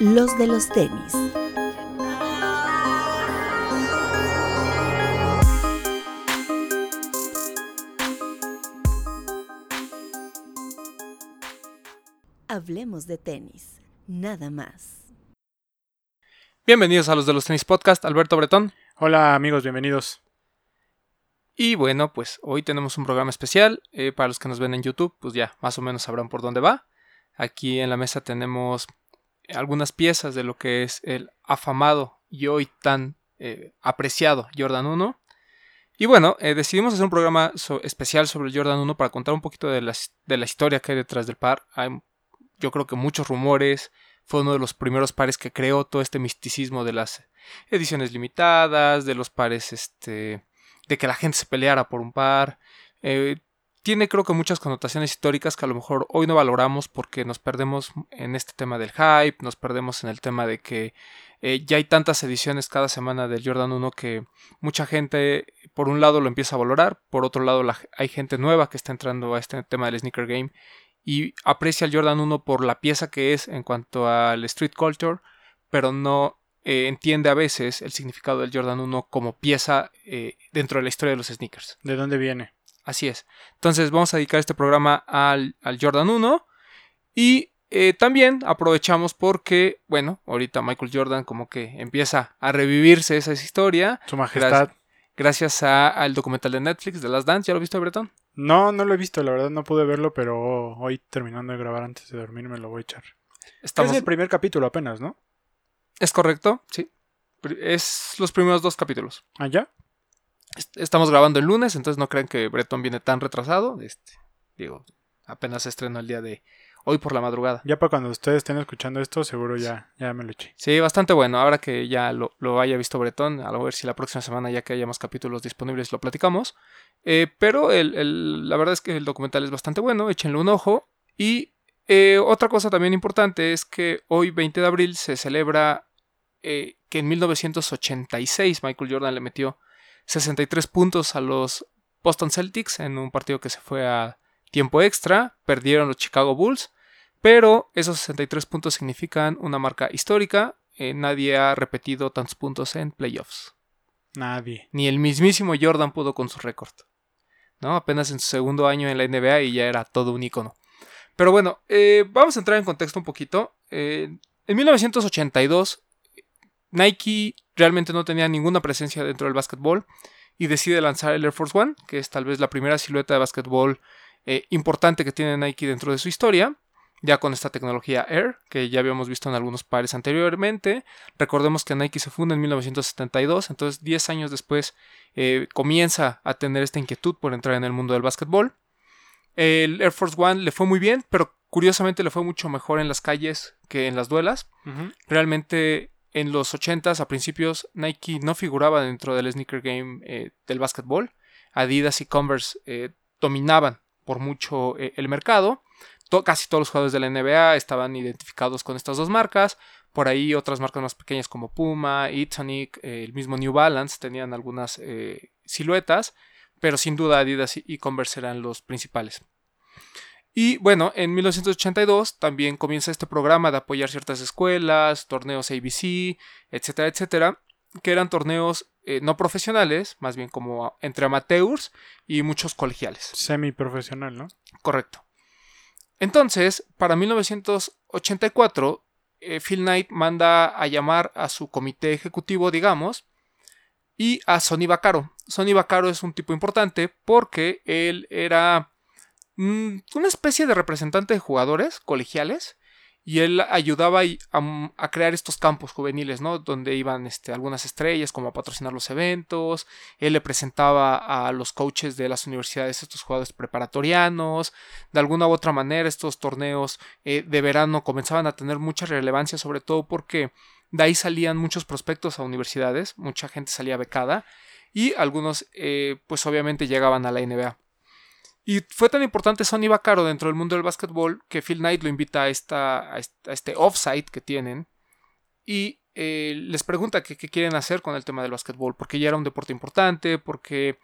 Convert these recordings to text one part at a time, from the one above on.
los de los tenis. Hablemos de tenis, nada más. Bienvenidos a los de los tenis podcast, Alberto Bretón. Hola amigos, bienvenidos. Y bueno, pues hoy tenemos un programa especial. eh, para los que nos ven en YouTube, pues ya más o menos sabrán por dónde va. Aquí en la mesa tenemos algunas piezas de lo que es el afamado y hoy tan eh, apreciado Jordan 1. Y bueno, eh, decidimos hacer un programa especial sobre el Jordan 1 para contar un poquito de, las- de la historia que hay detrás del par. Hay, yo creo que muchos rumores. Fue uno de los primeros pares que creó todo este misticismo de las ediciones limitadas, de los pares, este, de que la gente se peleara por un par. Eh, tiene creo que muchas connotaciones históricas que a lo mejor hoy no valoramos porque nos perdemos en este tema del hype, nos perdemos en el tema de que eh, ya hay tantas ediciones cada semana del Jordan 1 que mucha gente por un lado lo empieza a valorar, por otro lado la- hay gente nueva que está entrando a este tema del sneaker game y aprecia el Jordan 1 por la pieza que es en cuanto al street culture, pero no eh, entiende a veces el significado del Jordan 1 como pieza eh, dentro de la historia de los sneakers. ¿De dónde viene? Así es. Entonces vamos a dedicar este programa al, al Jordan 1 y eh, también aprovechamos porque, bueno, ahorita Michael Jordan como que empieza a revivirse esa historia Su majestad. gracias a- al documental de Netflix de Last Dance. ¿Ya lo viste, Bretón? No, no lo he visto, la verdad no pude verlo, pero hoy terminando de grabar antes de dormir me lo voy a echar. Estamos... Es el primer capítulo apenas, ¿no? ¿Es correcto? Sí. Es los primeros dos capítulos. ¿Allá? Est- Estamos grabando el lunes, entonces no crean que Breton viene tan retrasado. Este, digo, apenas se estrenó el día de hoy por la madrugada. Ya para cuando ustedes estén escuchando esto, seguro ya, ya me lo eché. Sí, bastante bueno. Ahora que ya lo, lo haya visto Bretón, a ver si la próxima semana, ya que haya más capítulos disponibles, lo platicamos. Eh, pero el- el- la verdad es que el documental es bastante bueno, échenle un ojo. Y eh, otra cosa también importante es que hoy, 20 de abril, se celebra eh, que en 1986 Michael Jordan le metió 63 puntos a los Boston Celtics en un partido que se fue a tiempo extra. Perdieron los Chicago Bulls. Pero esos 63 puntos significan una marca histórica. Eh, nadie ha repetido tantos puntos en playoffs. Nadie. Ni el mismísimo Jordan pudo con su récord. ¿no? Apenas en su segundo año en la NBA y ya era todo un icono. Pero bueno, eh, vamos a entrar en contexto un poquito. Eh, en 1982, Nike realmente no tenía ninguna presencia dentro del básquetbol y decide lanzar el Air Force One, que es tal vez la primera silueta de básquetbol eh, importante que tiene Nike dentro de su historia ya con esta tecnología Air, que ya habíamos visto en algunos pares anteriormente. Recordemos que Nike se funda en 1972, entonces 10 años después eh, comienza a tener esta inquietud por entrar en el mundo del básquetbol. El Air Force One le fue muy bien, pero curiosamente le fue mucho mejor en las calles que en las duelas. Realmente en los 80s, a principios, Nike no figuraba dentro del sneaker game eh, del básquetbol. Adidas y Converse eh, dominaban por mucho eh, el mercado. Casi todos los jugadores de la NBA estaban identificados con estas dos marcas. Por ahí otras marcas más pequeñas como Puma, Etonic, eh, el mismo New Balance tenían algunas siluetas, pero sin duda Adidas y Converse eran los principales. Y bueno, en 1982 también comienza este programa de apoyar ciertas escuelas, torneos ABC, etcétera, etcétera, que eran torneos eh, no profesionales, más bien como entre amateurs y muchos colegiales. Semi-profesional, ¿no? Correcto. Entonces, para 1984, eh, Phil Knight manda a llamar a su comité ejecutivo, digamos, y a Sonny Vaccaro. Sonny Vaccaro es un tipo importante porque él era mm, una especie de representante de jugadores colegiales y él ayudaba a crear estos campos juveniles, ¿no? Donde iban este, algunas estrellas como a patrocinar los eventos, él le presentaba a los coaches de las universidades estos jugadores preparatorianos, de alguna u otra manera estos torneos eh, de verano comenzaban a tener mucha relevancia, sobre todo porque de ahí salían muchos prospectos a universidades, mucha gente salía becada y algunos eh, pues obviamente llegaban a la NBA. Y fue tan importante Sonny Vaccaro dentro del mundo del básquetbol que Phil Knight lo invita a, esta, a este, a offsite que tienen y eh, les pregunta qué quieren hacer con el tema del básquetbol, porque ya era un deporte importante, porque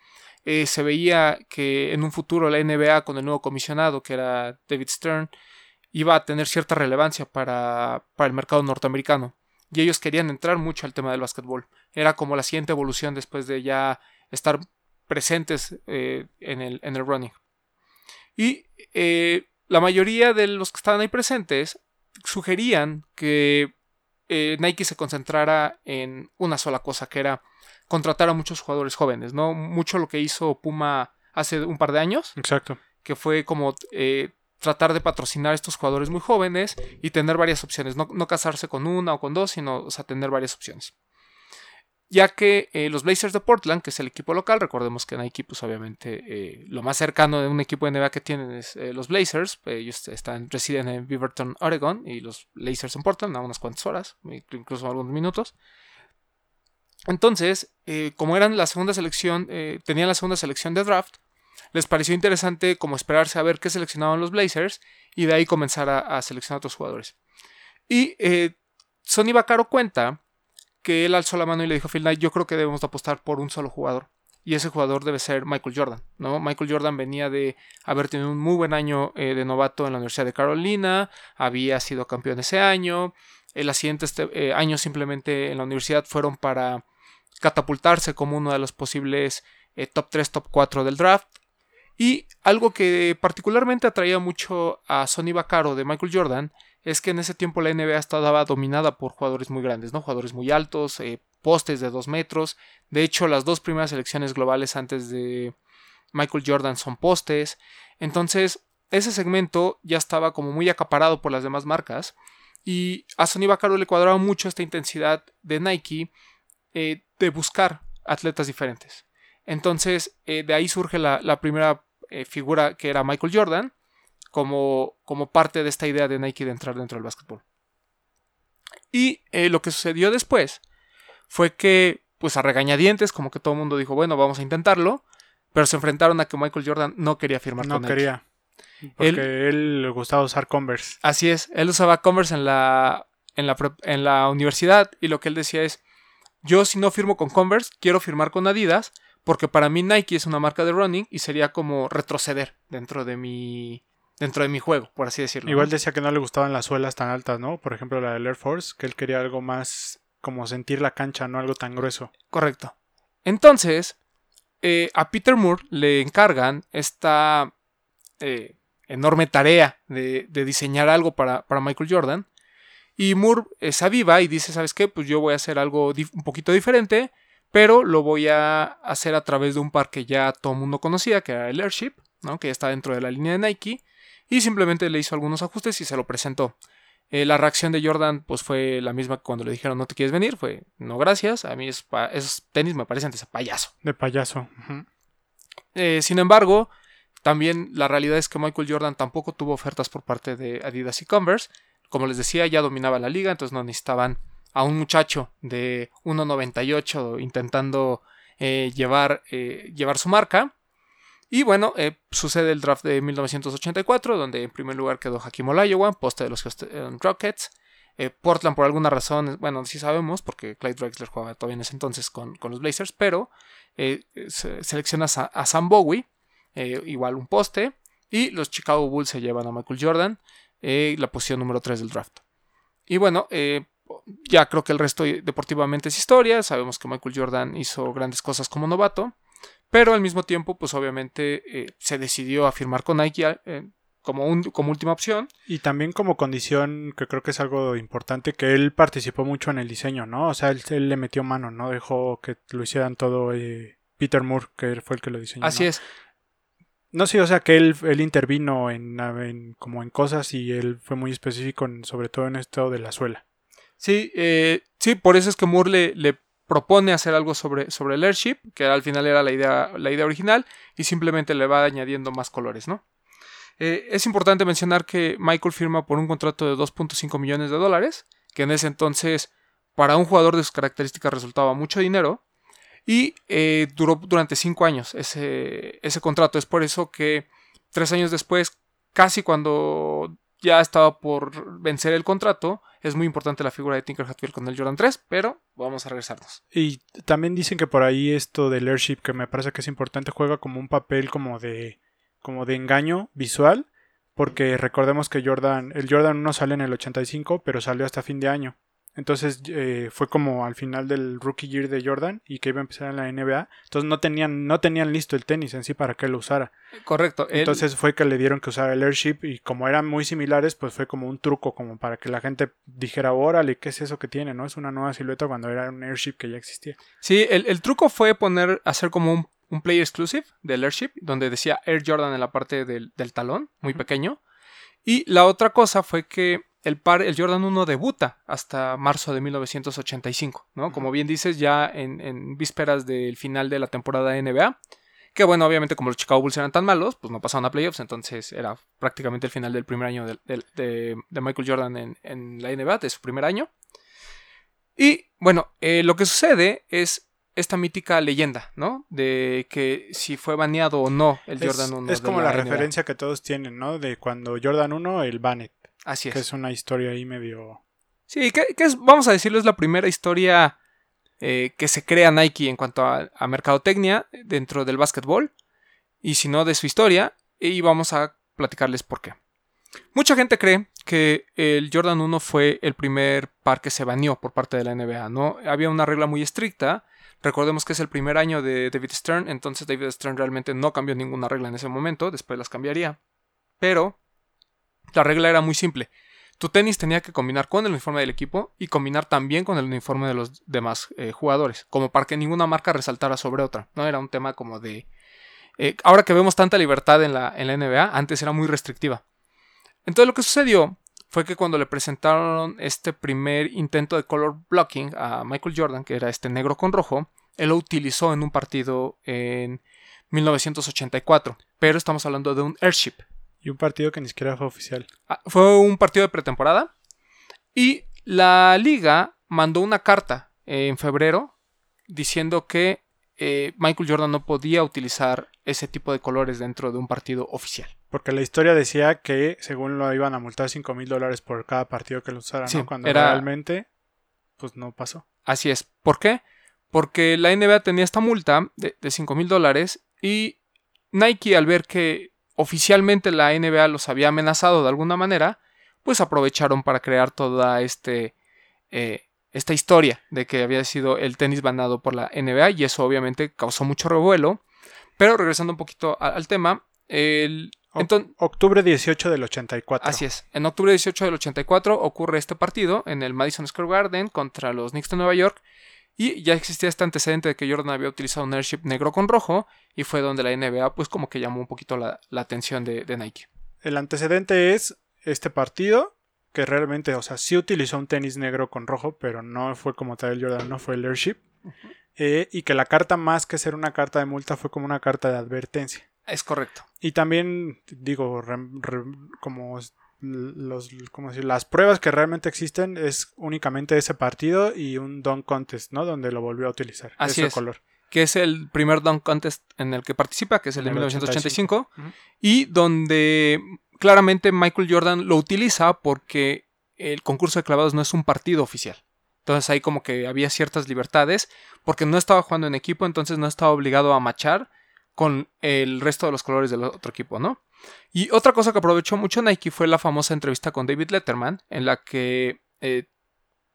eh, se veía que en un futuro la NBA con el nuevo comisionado que era David Stern iba a tener cierta relevancia para, para el mercado norteamericano. Y ellos querían entrar mucho al tema del básquetbol. Era como la siguiente evolución después de ya estar presentes eh, en, el, en, el, running. Y eh, la mayoría de los que estaban ahí presentes sugerían que eh, Nike se concentrara en una sola cosa, que era contratar a muchos jugadores jóvenes, ¿no? Mucho lo que hizo Puma hace un par de años. Exacto. Que fue como eh, tratar de patrocinar a estos jugadores muy jóvenes y tener varias opciones. No, casarse con una o con dos, sino tener varias opciones. Ya que eh, los Blazers de Portland, que es el equipo local, recordemos que Nike, pues obviamente eh, lo más cercano de un equipo de NBA que tienen es los Blazers. ellos están, residen en Beaverton, Oregon, y los Blazers en Portland a unas cuantas horas, incluso algunos minutos. Entonces, como eran la segunda selección, tenían la segunda selección de draft, les pareció interesante como esperarse a ver qué seleccionaban los Blazers y de ahí comenzar a, seleccionar otros jugadores. Y eh, Sonny Vaccaro cuenta que él alzó la mano y le dijo a Phil Knight, yo creo que debemos apostar por un solo jugador. Y ese jugador debe ser Michael Jordan, ¿no? Michael Jordan venía de haber tenido un muy buen año eh, de novato en la Universidad de Carolina, había sido campeón ese año, en los siguientes eh, simplemente en la universidad fueron para catapultarse como uno de los posibles top 3, top 4 del draft. Y algo que particularmente atraía mucho a Sonny Vaccaro de Michael Jordan es que en ese tiempo la NBA estaba dominada por jugadores muy grandes, ¿no? Jugadores muy altos, eh, postes de 2 metros. De hecho, las dos primeras selecciones globales antes de Michael Jordan son postes. Entonces, ese segmento ya estaba como muy acaparado por las demás marcas. Y a Sonny Vaccaro le cuadraba mucho esta intensidad de Nike eh, de buscar atletas diferentes. Entonces, eh, de ahí surge la, primera figura que era Michael Jordan, como, como, parte de esta idea de Nike de entrar dentro del básquetbol. Y eh, lo que sucedió después fue que, pues a regañadientes, como que todo el mundo dijo, bueno, vamos a intentarlo, pero se enfrentaron a que Michael Jordan no quería firmar no con quería. Porque él, le gustaba usar Converse. Así es, él usaba Converse en la, en la, en la universidad y lo que él decía es, yo si no firmo con Converse, quiero firmar con Adidas porque para mí Nike es una marca de running y sería como retroceder dentro de mi dentro de mi juego, por así decirlo. Igual decía que no le gustaban las suelas tan altas, ¿no? Por ejemplo, la del Air Force, que él quería algo más como sentir la cancha, no algo tan grueso. Correcto. Entonces, eh, a Peter Moore le encargan esta eh, enorme tarea de, diseñar algo para, para, Michael Jordan. Y Moore se aviva y dice, ¿sabes qué? Pues yo voy a hacer algo un poquito diferente pero lo voy a hacer a través de un par que ya todo el mundo conocía, que era el Airship, ¿no? que ya está dentro de la línea de Nike, y simplemente le hizo algunos ajustes y se lo presentó. Eh, la reacción de Jordan pues fue la misma que cuando le dijeron no te quieres venir, fue no gracias, a mí esos tenis me parecen de payaso. De payaso. Eh, sin embargo, también la realidad es que Michael Jordan tampoco tuvo ofertas por parte de Adidas y Converse. Como les decía, ya dominaba la liga, entonces no necesitaban a un muchacho de 1.98 intentando eh, llevar, llevar su marca. Y bueno, eh, sucede el draft de 1984, donde en primer lugar quedó Hakim Olajuwon, poste de los Rockets. Portland, por alguna razón, bueno, sí sabemos, porque Clyde Drexler jugaba todavía en ese entonces con, los Blazers, pero selecciona a, Sam Bowie, igual un poste. Y los Chicago Bulls se llevan a Michael Jordan, la posición número 3 del draft. Y bueno, ya creo que el resto deportivamente es historia. Sabemos que Michael Jordan hizo grandes cosas como novato. Pero al mismo tiempo, pues obviamente eh, se decidió a firmar con Nike eh, como, un, como última opción. Y también como condición, que creo que es algo importante, que él participó mucho en el diseño, ¿no? O sea, él, le metió mano, ¿no? Dejó que lo hicieran todo eh, Peter Moore, que fue el que lo diseñó. Así es. No sé, o sea que él, él intervino en, como en cosas y él fue muy específico sobre todo en esto de la suela. Sí, eh, sí, por eso es que Moore le, propone hacer algo sobre, sobre, el Airship, que al final era la idea, la idea original, y simplemente le va añadiendo más colores, ¿no? Eh, es importante mencionar que Michael firma por un contrato de 2.5 millones de dólares, que en ese entonces para un jugador de sus características resultaba mucho dinero, y eh, duró durante 5 años ese, ese contrato. Es por eso que tres años después, casi cuando ya estaba por vencer el contrato, es muy importante la figura de Tinker Hatfield con el Jordan 3, pero vamos a regresarnos. Y también dicen que por ahí esto del airship, que me parece que es importante, juega como un papel como de, como de engaño visual porque recordemos que Jordan, el Jordan 1 sale en el 85, pero salió hasta fin de año. Entonces eh, fue como al final del rookie year de Jordan y que iba a empezar en la NBA. Entonces no tenían, no tenían listo el tenis en sí para que lo usara. Correcto. Entonces fue que le dieron que usar el Airship y como eran muy similares, pues fue como un truco como para que la gente dijera, órale, ¿qué es eso que tiene? ¿No? Es una nueva silueta cuando era un Airship que ya existía. Sí, el, el truco fue poner, hacer como un, un player exclusive del Airship, donde decía Air Jordan en la parte del, del talón, muy pequeño. Y la otra cosa fue que el par, el Jordan 1 debuta hasta marzo de 1985, ¿no? Como bien dices, ya en, en vísperas del final de la temporada NBA. Que bueno, obviamente como los Chicago Bulls eran tan malos, pues no pasaron a playoffs, entonces era prácticamente el final del primer año de, de Michael Jordan en, en la NBA, de su primer año. Y bueno, eh, lo que sucede es esta mítica leyenda, ¿no? De que si fue baneado o no el Es, Jordan 1. es como la, NBA. referencia que todos tienen, ¿no? De cuando Jordan 1, el Bannet, Así es. que es una historia ahí medio... Sí, que, que es, vamos a decirlo, es la primera historia eh, que se crea Nike en cuanto a, a mercadotecnia dentro del básquetbol. Y si no, de su historia. Y vamos a platicarles por qué. Mucha gente cree que el Jordan 1 fue el primer par que se baneó por parte de la NBA, ¿no? Había una regla muy estricta. Recordemos que es el primer año de David Stern, entonces David Stern realmente no cambió ninguna regla en ese momento, después las cambiaría. Pero la regla era muy simple. Tu tenis tenía que combinar con el uniforme del equipo y combinar también con el uniforme de los demás eh, jugadores, como para que ninguna marca resaltara sobre otra. No era un tema como de... eh, ahora que vemos tanta libertad en la, en la NBA, antes era muy restrictiva. Entonces lo que sucedió fue que cuando le presentaron este primer intento de color blocking a Michael Jordan, que era este negro con rojo, él lo utilizó en un partido en 1984, pero estamos hablando de un airship. Y un partido que ni siquiera fue oficial. Ah, Fue un partido de pretemporada y la liga mandó una carta eh, en febrero diciendo que eh, Michael Jordan no podía utilizar ese tipo de colores dentro de un partido oficial. Porque la historia decía que según lo iban a multar 5 mil dólares por cada partido que lo usara, Sí, ¿no? Cuando era- realmente, pues no pasó. Así es. ¿Por qué? Porque la NBA tenía esta multa de, de 5 mil dólares y Nike al ver que oficialmente la NBA los había amenazado de alguna manera, pues aprovecharon para crear toda este, eh, esta historia de que había sido el tenis banado por la NBA y eso obviamente causó mucho revuelo. Pero regresando un poquito a- al tema, el, Octubre 18 del 84. Así es. En octubre 18 del 84 ocurre este partido en el Madison Square Garden contra los Knicks de Nueva York. Y ya existía este antecedente de que Jordan había utilizado un airship negro con rojo. Y fue donde la NBA, pues, como que llamó un poquito la, la atención de, de Nike. El antecedente es este partido, que realmente, o sea, sí utilizó un tenis negro con rojo, pero no fue como tal el Jordan, no fue el Airship. Eh, y que la carta, más que ser una carta de multa, fue como una carta de advertencia. Es correcto. Y también, digo, re- re- como los, ¿cómo decir? las pruebas que realmente existen es únicamente ese partido y un Dunk Contest, ¿no? Donde lo volvió a utilizar. Así ese es. color. Que es el primer dunk contest en el que participa, que es el de En el 1985. 85. Ujú. Y donde claramente Michael Jordan lo utiliza porque el concurso de clavados no es un partido oficial. Entonces ahí como que había ciertas libertades porque no estaba jugando en equipo, entonces no estaba obligado a machar con el resto de los colores del otro equipo, ¿no? Y otra cosa que aprovechó mucho Nike fue la famosa entrevista con David Letterman, en la que eh,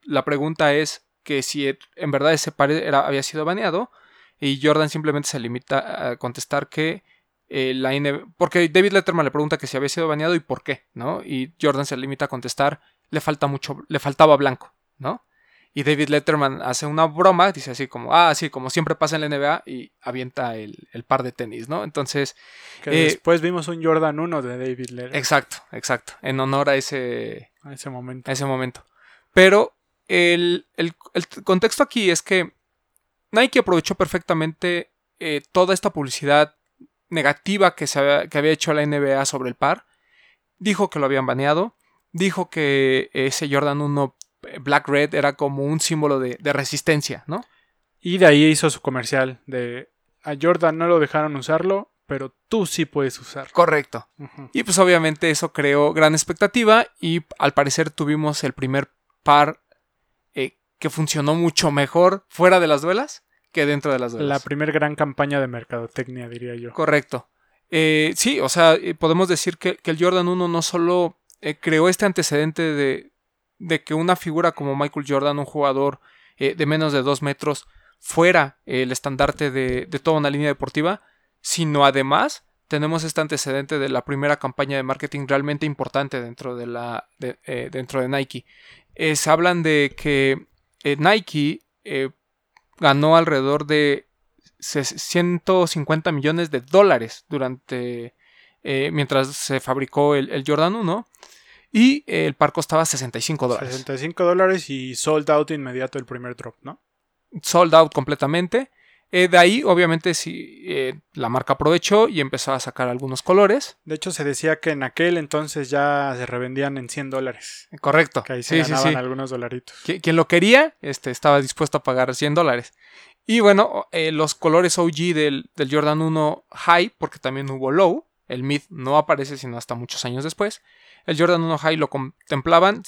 la pregunta es que si en verdad ese par era, había sido baneado y Jordan simplemente se limita a contestar que eh, la NBA, porque David Letterman le pregunta que si había sido baneado y por qué, ¿no? Y Jordan se limita a contestar, le falta mucho, le faltaba blanco, ¿no? Y David Letterman hace una broma, dice así como, ah, sí, como siempre pasa en la NBA y avienta el, el par de tenis, ¿no? Entonces, Que Eh, después vimos un Jordan 1 de David Letter exacto, exacto, en honor a ese, a ese momento. a ese momento. Pero el, el- el contexto aquí es que Nike aprovechó perfectamente eh, toda esta publicidad negativa que, se había, que había hecho la NBA sobre el par. Dijo que lo habían baneado. Dijo que ese Jordan 1 Black Red era como un símbolo de, de resistencia, ¿no? Y de ahí hizo su comercial de a Jordan no lo dejaron usarlo, pero tú sí puedes usar. Correcto. Y pues obviamente eso creó gran expectativa y al parecer tuvimos el primer par eh, que funcionó mucho mejor fuera de las duelas que dentro de las duelas. La primer gran campaña de mercadotecnia, diría yo. Correcto. Eh, sí, o sea, eh, podemos decir que, que el Jordan 1 no solo eh, creó este antecedente de, de, que una figura como Michael Jordan, un jugador eh, de menos de dos metros, fuera el estandarte de, de, toda una línea deportiva, sino además tenemos este antecedente de la primera campaña de marketing realmente importante dentro de, la, eh, dentro de Nike. se hablan de que Nike ganó alrededor de 150 millones de dólares durante eh, mientras se fabricó el, el, Jordan 1 y el par costaba 65 dólares. 65 dólares y sold out inmediato el primer drop, ¿no? Sold out completamente. Eh, de ahí, obviamente, sí, eh, la marca aprovechó y empezó a sacar algunos colores. De hecho, se decía que en aquel entonces ya se revendían en 100 dólares. Correcto. Que ahí se sí, ganaban sí, sí. algunos dolaritos. Quien lo quería, este, estaba dispuesto a pagar 100 dólares. Y bueno, eh, los colores OG del, del, Jordan 1 High, porque también hubo Low, el Mid no aparece sino hasta muchos años después. El Jordan 1 High lo contemplaban.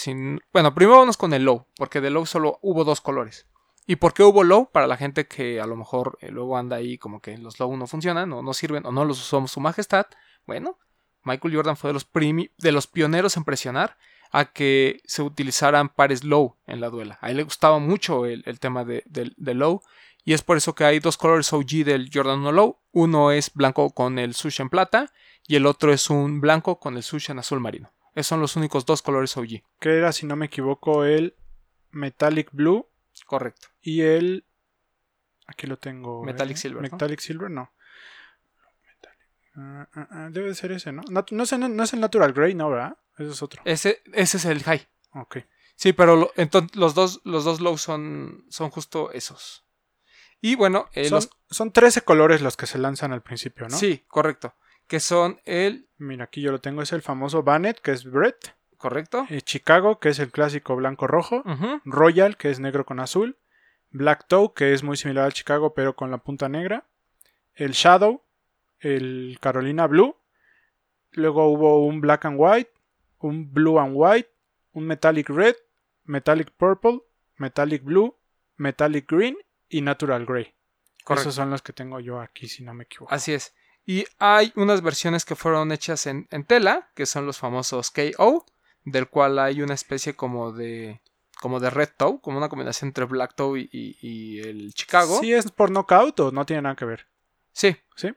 Bueno, primero vamos con el Low, porque de Low solo hubo dos colores. ¿Y por qué hubo Low? Para la gente que a lo mejor eh, luego anda ahí como que los Low no funcionan o no sirven o no los usó su majestad. Bueno, Michael Jordan fue de los, de los pioneros en presionar a que se utilizaran pares Low en la duela. A él le gustaba mucho el, tema de, de Low y es por eso que hay dos colores OG del Jordan 1 Low. Uno es blanco con el sushi en plata y el otro es un blanco con el sushi en azul marino. Esos son los únicos dos colores OG. Que era, si no me equivoco, el Metallic Blue. Correcto. Y el... Aquí lo tengo. Metallic ¿eh? Silver. Metallic ¿no? Silver, no. Uh, uh, uh, debe ser ese, ¿no? No, no, es, no es el Natural Grey, ¿no, verdad? Ese es otro. Ese, ese es el High. Ok. Sí, pero lo, entonces, los dos, los dos low son, son justo esos. Y bueno, eh, son, los... son 13 colores los que se lanzan al principio, ¿no? Sí, correcto. Que son el. Mira, aquí yo lo tengo, es el famoso Bannet, que es Brett. Correcto. Eh, Chicago, que es el clásico blanco-rojo. Uh -huh. Royal, que es negro con azul. Black Toe, que es muy similar al Chicago, pero con la punta negra. El Shadow, el Carolina Blue. Luego hubo un Black and White, un Blue and White, un Metallic Red, Metallic Purple, Metallic Blue, Metallic Green y Natural Grey. Correcto. Esos son los que tengo yo aquí, si no me equivoco. Así es. Y hay unas versiones que fueron hechas en, en tela, que son los famosos KO, del cual hay una especie como de como de Red Toe, como una combinación entre Black Toe y, y, y el Chicago. ¿Sí es por knockout o no tiene nada que ver? Sí. ¿Sí?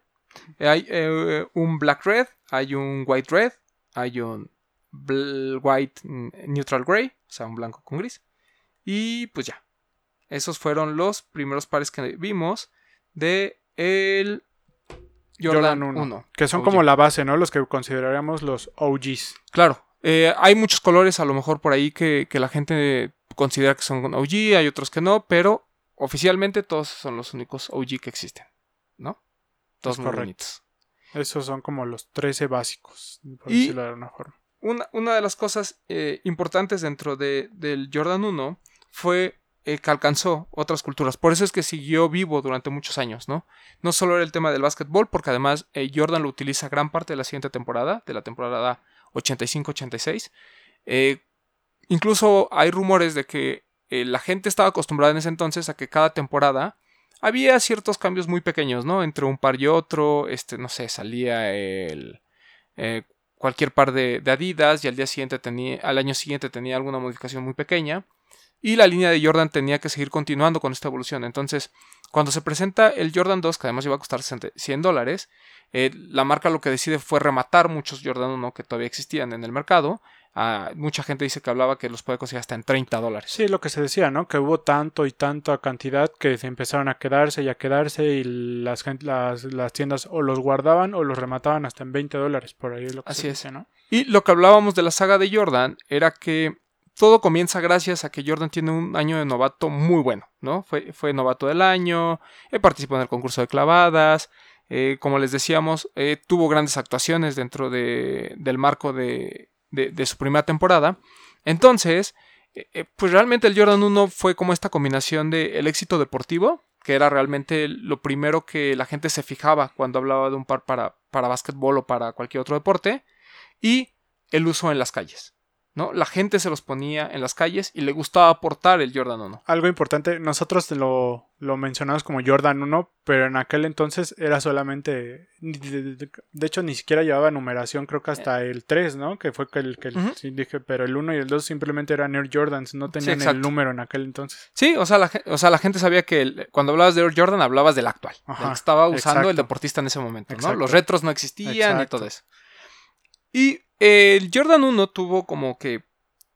Hay eh, un Black Red, hay un White Red, hay un White Neutral Gray, o sea, un blanco con gris. Y pues ya. Esos fueron los primeros pares que vimos de el Jordan, Jordan 1, 1, Que son OG. como la base, ¿no? Los que consideraríamos los OGs. Claro. Eh, hay muchos colores a lo mejor por ahí que, que, la gente considera que son OG, hay otros que no, pero oficialmente todos son los únicos OG que existen, ¿no? Todos muy bonitos. Esos son como los 13 básicos, por y decirlo de alguna forma. Una, una de las cosas eh, importantes dentro de, del Jordan 1 fue eh, que alcanzó otras culturas. Por eso es que siguió vivo durante muchos años, ¿no? No solo era el tema del básquetbol, porque además eh, Jordan lo utiliza gran parte de la siguiente temporada, de la temporada 85-86. Eh, incluso hay rumores de que la gente estaba acostumbrada en ese entonces a que cada temporada había ciertos cambios muy pequeños, ¿no? Entre un par y otro, este, no sé, salía el... Cualquier par de, de, Adidas y al día siguiente tenía, al año siguiente tenía alguna modificación muy pequeña y la línea de Jordan tenía que seguir continuando con esta evolución. Entonces, cuando se presenta el Jordan 2, que además iba a costar 100 dólares, eh, la marca lo que decide fue rematar muchos Jordan 1 que todavía existían en el mercado. Ah, mucha gente dice que hablaba que los puede conseguir hasta en 30 dólares. Sí, lo que se decía, ¿no? Que hubo tanto y tanta cantidad que se empezaron a quedarse y a quedarse y las, las, las tiendas o los guardaban o los remataban hasta en 20 dólares. Por ahí es lo que Así se es. dice, ¿no? Y lo que hablábamos de la saga de Jordan era que todo comienza gracias a que Jordan tiene un año de novato muy bueno, ¿no? Fue, fue novato del año, eh, participó en el concurso de clavadas, eh, como les decíamos, eh, tuvo grandes actuaciones dentro de, del marco de, su primera temporada. Entonces, pues realmente el Jordan 1 fue como esta combinación de el éxito deportivo, que era realmente lo primero que la gente se fijaba cuando hablaba de un par para, para básquetbol o para cualquier otro deporte, y el uso en las calles. ¿No? La gente se los ponía en las calles y le gustaba portar el Jordan 1. Algo importante, nosotros lo, lo mencionamos como Jordan 1, pero en aquel entonces era solamente, de, hecho ni siquiera llevaba numeración, creo que hasta el 3, ¿no? Que fue que el que el- Ujú. sí dije, pero el 1 y el 2 simplemente eran Air Jordans, no tenían el número en aquel entonces. Sí, o sea, la, o sea, la gente sabía que el- cuando hablabas de Air Jordan hablabas del actual, del Ajá, que estaba usando el deportista en ese momento, ¿no? Exacto. Los retros no existían y todo eso. Y eh, el Jordan 1 tuvo como que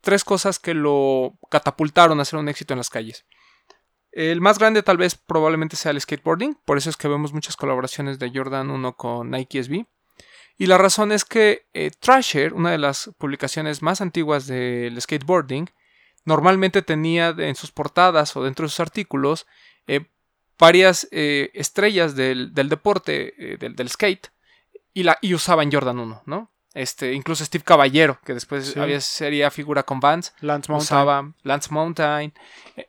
tres cosas que lo catapultaron a ser un éxito en las calles. El más grande tal vez probablemente sea el skateboarding, por eso es que vemos muchas colaboraciones de Jordan 1 con Nike SB. Y la razón es que eh, Thrasher, una de las publicaciones más antiguas del skateboarding, normalmente tenía en sus portadas o dentro de sus artículos eh, varias eh, estrellas del, del deporte, eh, del, del skate, y, la, y usaban Jordan 1, ¿no? Este, incluso Steve Caballero, que después Sí. había, sería figura con Vans, Lance Mountain. usaba Lance Mountain,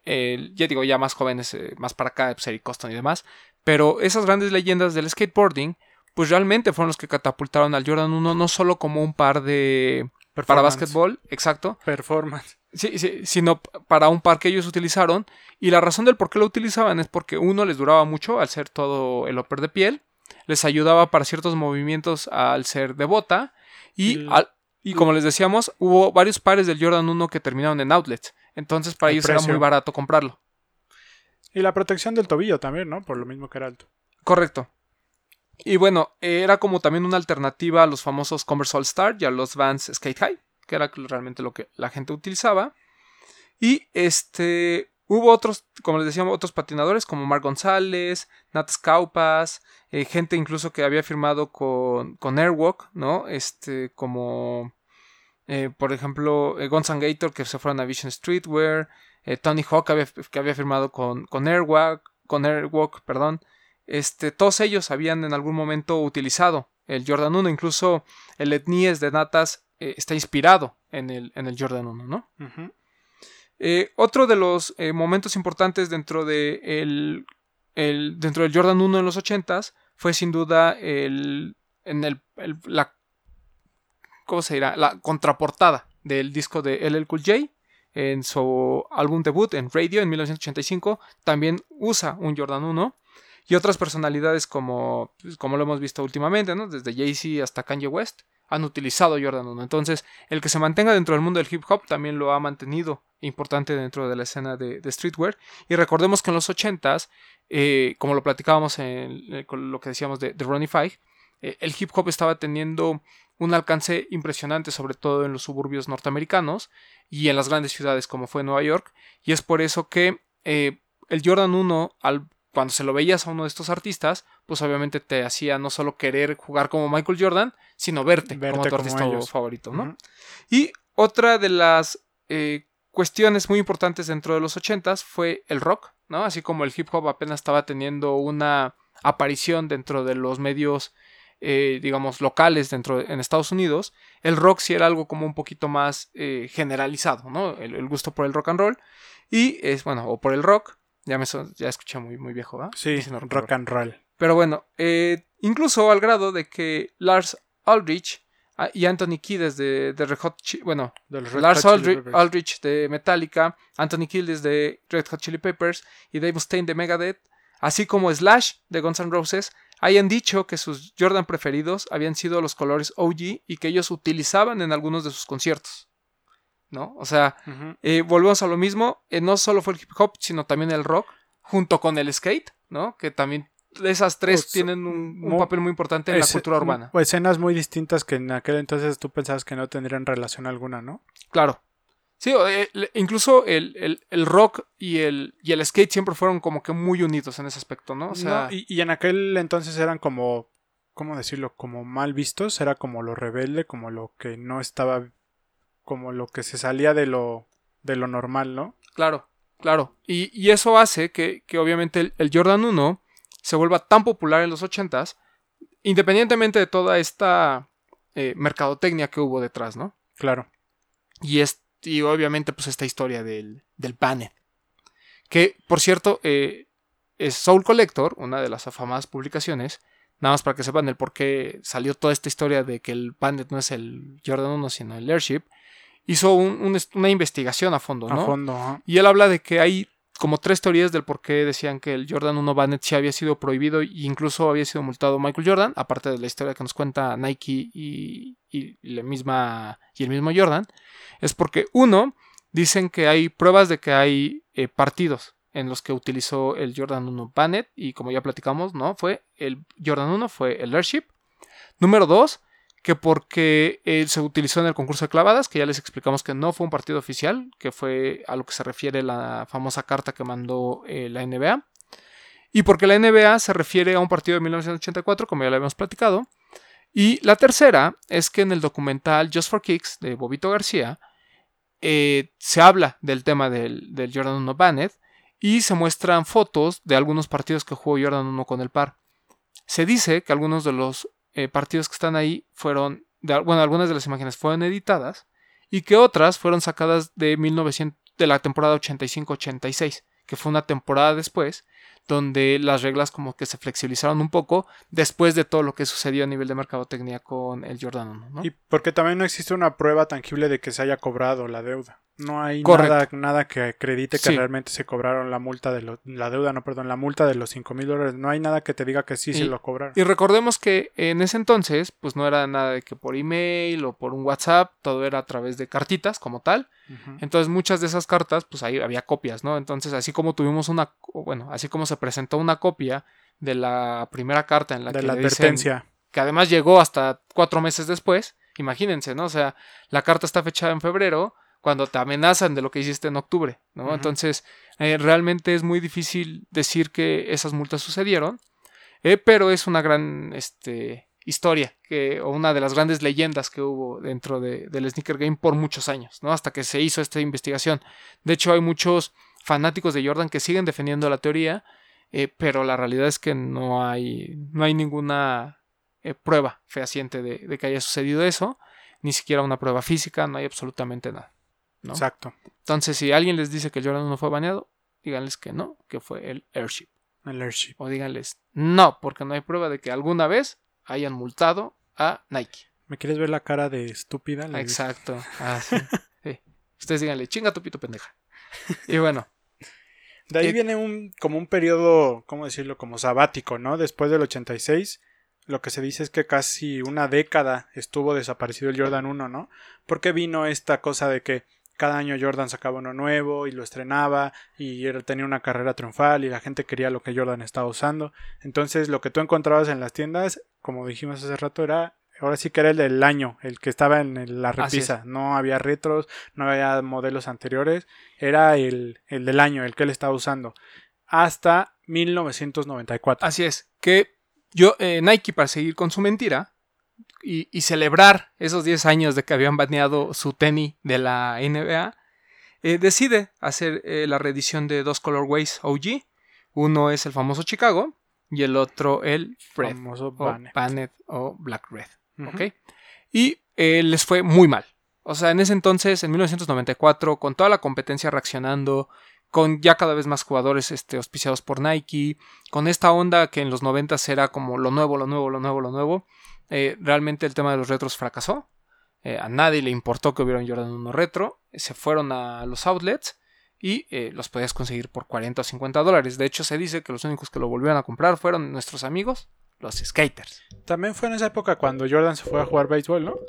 eh, ya digo, ya más jóvenes, eh, más para acá, pues, Eric Coston y demás, pero esas grandes leyendas del skateboarding, pues realmente fueron los que catapultaron al Jordan 1 no solo como un par de... para básquetbol, exacto, Performance. Sí, sí, sino para un par que ellos utilizaron. Y la razón del por qué lo utilizaban es porque uno les duraba mucho al ser todo el upper de piel. Les ayudaba para ciertos movimientos al ser de bota. Y, Y- al- y como les decíamos, hubo varios pares del Jordan 1 que terminaron en outlets. Entonces para El ellos era muy barato comprarlo. Y la protección del tobillo también, ¿no? Por lo mismo que era alto. Correcto. Y bueno, era como también una alternativa a los famosos Converse All Star y a los Vans Skate High, que era realmente lo que la gente utilizaba. Y este hubo otros, como les decíamos, otros patinadores como Mark González, Nat Scaupas, eh, gente incluso que había firmado con, con Airwalk, ¿no? Este, como eh, por ejemplo eh, Gator que se fueron a Vision Streetwear, eh, Tony Hawk que había, firmado con, con Airwalk, con Airwalk, perdón. Este, todos ellos habían en algún momento utilizado el Jordan 1, incluso el etnies de Natas eh, está inspirado en el, en el Jordan 1, ¿no? Eh, otro de los eh, momentos importantes dentro, de el, el- dentro del Jordan 1 en los 80s fue sin duda el, en el, la, ¿cómo se dirá? La contraportada del disco de LL Cool J en su álbum debut en Radio en 1985 también usa un Jordan 1 y otras personalidades como, pues, como lo hemos visto últimamente, ¿no? desde Jay-Z hasta Kanye West han utilizado Jordan 1. Entonces, el que se mantenga dentro del mundo del hip hop también lo ha mantenido importante dentro de la escena de, streetwear. Y recordemos que en los 80s, eh, como lo platicábamos en, eh, con lo que decíamos de, de Ronnie eh, el hip hop estaba teniendo un alcance impresionante, sobre todo en los suburbios norteamericanos y en las grandes ciudades como fue Nueva York. Y es por eso que el Jordan 1, al, cuando se lo veías a uno de estos artistas, pues obviamente te hacía no solo querer jugar como Michael Jordan, sino verte, Verte como tu como artista ellos. favorito, ¿no? Y otra de las eh, cuestiones muy importantes dentro de los 80s fue el rock, ¿no? Así como el hip hop apenas estaba teniendo una aparición dentro de los medios, eh, digamos, locales dentro de- en Estados Unidos, el rock sí era algo como un poquito más eh, generalizado, ¿no? El, el gusto por el rock and roll y es, bueno, o por el rock. Ya me son- ya escuché muy, muy viejo, ¿verdad? Sí, rock and rock and roll. pero bueno, eh, incluso al grado de que Lars Ulrich ah, y Anthony Kiedis de, de Red Hot Chi- bueno, De los Red Lars Hot Chili. Ulrich de Metallica, Anthony Kiedis de Red Hot Chili Peppers y Dave Mustaine de Megadeth, así como Slash de Guns N' Roses, hayan dicho que sus Jordan preferidos habían sido los colores OG y que ellos utilizaban en algunos de sus conciertos. ¿No? O sea, eh, volvemos a lo mismo, eh, no solo fue el hip hop, sino también el rock, junto con el skate, ¿no? Que también esas tres sea, tienen un, papel muy importante en la cultura urbana. o escenas muy distintas que en aquel entonces tú pensabas que no tendrían relación alguna, ¿no? Claro. Sí, eh, incluso el, el- el rock y el, y el skate siempre fueron como que muy unidos en ese aspecto, ¿no? O sea, No, y, y en aquel entonces eran como, ¿cómo decirlo? Como mal vistos, era como lo rebelde, como lo que no estaba, como lo que se salía de lo, de lo normal, ¿no? claro, claro. Y, y eso hace que, que obviamente el, el Jordan 1 se vuelva tan popular en los 80s, independientemente de toda esta eh, mercadotecnia que hubo detrás, ¿no? Claro. Y, es, y obviamente, pues esta historia del, del Banner. Que, por cierto, eh, es Soul Collector, una de las afamadas publicaciones. Nada más para que sepan el por qué salió toda esta historia de que el Bandit no es el Jordan 1, sino el Airship. Hizo un- una investigación a fondo, A ¿no? fondo, ajá. Y él habla de que hay como tres teorías del por qué decían que el Jordan 1 Bannet sí había sido prohibido e incluso había sido multado Michael Jordan, aparte de la historia que nos cuenta Nike y, y la misma, y el mismo Jordan. Es porque, uno, dicen que hay pruebas de que hay eh, partidos en los que utilizó el Jordan 1 Bannet y como ya platicamos, ¿no? Fue el Jordan 1 fue el Airship. Número dos, que porque eh, se utilizó en el concurso de clavadas, que ya les explicamos que no fue un partido oficial, que fue a lo que se refiere la famosa carta que mandó eh, la NBA. Y porque la NBA se refiere a un partido de 1984, como ya lo habíamos platicado. Y la tercera es que en el documental Just for Kicks de Bobito García eh, se habla del tema del, del Jordan 1 Banned y se muestran fotos de algunos partidos que jugó Jordan 1 con el par. Se dice que algunos de los eh, partidos que están ahí fueron, bueno, algunas de las imágenes fueron editadas y que otras fueron sacadas de 1900, de la temporada 85-86, que fue una temporada después, donde las reglas como que se flexibilizaron un poco después de todo lo que sucedió a nivel de mercadotecnia con el Jordan 1, ¿no? Y porque también no existe una prueba tangible de que se haya cobrado la deuda. No hay nada, nada que acredite que Sí. realmente se cobraron la multa de los, la deuda, no, perdón, la multa de los 5 mil dólares. No hay nada que te diga que sí se lo cobraron. Y recordemos que en ese entonces, pues no era nada de que por email o por un WhatsApp, todo era a través de cartitas como tal. Entonces muchas de esas cartas, pues ahí había copias, ¿no? Entonces así como tuvimos una, bueno, así como se presentó una copia de la primera carta en la de que la le dicen- advertencia. que además llegó hasta cuatro meses después, imagínense, ¿no? O sea, la carta está fechada en febrero cuando te amenazan de lo que hiciste en octubre, ¿no? Entonces, eh, realmente es muy difícil decir que esas multas sucedieron, eh, pero es una gran este, historia, que, o una de las grandes leyendas que hubo dentro de- del Sneaker Game por muchos años, ¿no? Hasta que se hizo esta investigación. De hecho, hay muchos fanáticos de Jordan que siguen defendiendo la teoría, eh, pero la realidad es que no hay, no hay ninguna eh, prueba fehaciente de, de que haya sucedido eso, ni siquiera una prueba física, no hay absolutamente nada. ¿no? Exacto. Entonces, si alguien les dice que el Jordan no fue baneado, díganles que no, que fue el Airship. El airship. O díganles no, porque no hay prueba de que alguna vez hayan multado a Nike. ¿Me quieres ver la cara de estúpida? Exacto. Ah, sí. Sí. Ustedes díganle, chinga tu pito pendeja. Y bueno, De ahí Eh, viene un como un periodo, ¿cómo decirlo? Como sabático, ¿no? Después del 86, lo que se dice es que casi una década estuvo desaparecido el Jordan 1, ¿no? Porque vino esta cosa de que cada año Jordan sacaba uno nuevo y lo estrenaba y era- tenía una carrera triunfal y la gente quería lo que Jordan estaba usando. Entonces lo que tú encontrabas en las tiendas, como dijimos hace rato, era ahora sí que era el del año, el que estaba en la repisa. No había retros, no había modelos anteriores, era el, el del año, el que él estaba usando. Hasta 1994. así es. Que yo, eh, Nike, para seguir con su mentira y, y celebrar esos 10 años de que habían baneado su tenis de la NBA, eh, decide hacer eh, la reedición de dos colorways OG. Uno es el famoso Chicago y el otro el Red. famoso o Bannett. Bannett o Black Red. ¿Ok? Y eh, les fue muy mal. O sea, en ese entonces, en 1994, con toda la competencia reaccionando, con ya cada vez más jugadores este, auspiciados por Nike, con esta onda que en los 90 era como lo nuevo, lo nuevo, lo nuevo, lo nuevo, eh, realmente el tema de los retros fracasó. Eh, a nadie le importó que hubiera un Jordan 1 retro. Se fueron a los outlets y eh, los podías conseguir por 40 o 50 dólares. De hecho, se dice que los únicos que lo volvieron a comprar fueron nuestros amigos, los skaters. También fue en esa época cuando Jordan se fue a jugar béisbol, ¿no?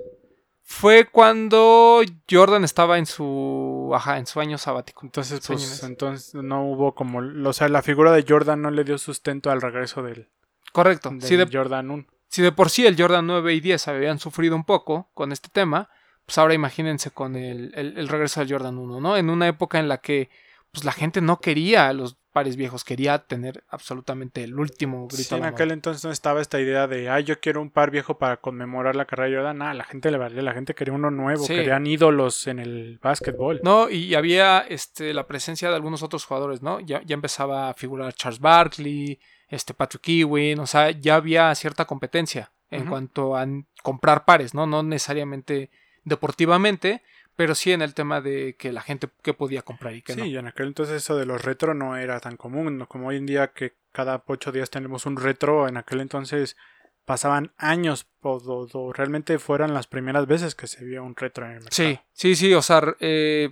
Fue cuando Jordan estaba en su, ajá, en su año sabático. Entonces, pues, entonces no hubo como, o sea, la figura de Jordan no le dio sustento al regreso del, Correcto. del Si de, Jordan 1. si de por sí el Jordan 9 y 10 habían sufrido un poco con este tema, pues ahora imagínense con el, el- el regreso del Jordan 1, ¿no? En una época en la que pues la gente no quería los pares viejos, quería tener absolutamente el último grito. Sí, en aquel moda. entonces no estaba esta idea de, ay, yo quiero un par viejo para conmemorar la carrera de Jordan. Nada, la gente le valía, la gente quería uno nuevo, Sí. querían ídolos en el básquetbol. No, y había este, la presencia de algunos otros jugadores, ¿no? Ya, ya empezaba a figurar Charles Barkley, este Patrick Ewing, o sea, ya había cierta competencia en cuanto a comprar pares, ¿no? No necesariamente deportivamente, pero sí en el tema de que la gente que podía comprar y que Sí, no. y en aquel entonces eso de los retro no era tan común, ¿no? como hoy en día que cada ocho días tenemos un retro, en aquel entonces pasaban años o, realmente fueran las primeras veces que se vio un retro en el mercado. Sí, sí, sí, o sea, eh,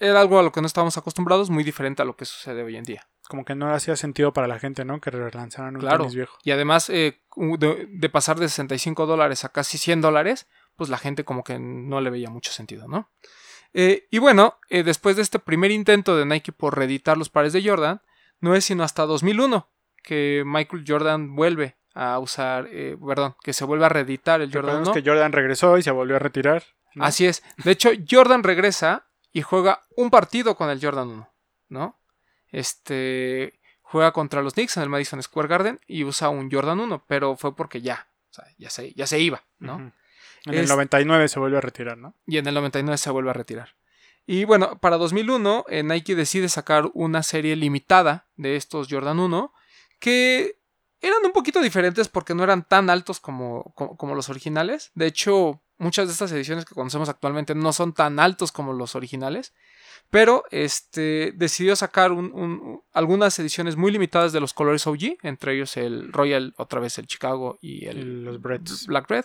era algo a lo que no estábamos acostumbrados, muy diferente a lo que sucede hoy en día. Como que no hacía sentido para la gente, ¿no? Que relanzaran un Claro. tenis viejo. Y además, eh, de, de pasar de 65 dólares a casi 100 dólares, pues la gente como que no le veía mucho sentido, ¿no? Eh, y bueno, eh, después de este primer intento de Nike por reeditar los pares de Jordan, no es sino hasta 2001 que Michael Jordan vuelve a usar, eh, perdón, que se vuelve a reeditar el Jordan 1. que Jordan regresó y se volvió a retirar. ¿no? Así es. De hecho, Jordan regresa y juega un partido con el Jordan 1, ¿no? Este juega contra los Knicks en el Madison Square Garden y usa un Jordan 1, pero fue porque ya, o sea, ya se, ya se iba, ¿no? En Es- el 99 se volvió a retirar, ¿no? Y en el 99 se vuelve a retirar. Y bueno, para 2001 eh, Nike decide sacar una serie limitada de estos Jordan 1 que eran un poquito diferentes porque no eran tan altos como, como, como los originales. De hecho, muchas de estas ediciones que conocemos actualmente no son tan altos como los originales. Pero este, decidió sacar un- un- algunas ediciones muy limitadas de los colores OG, entre ellos el Royal, otra vez el Chicago y el, los Breds. Black Red.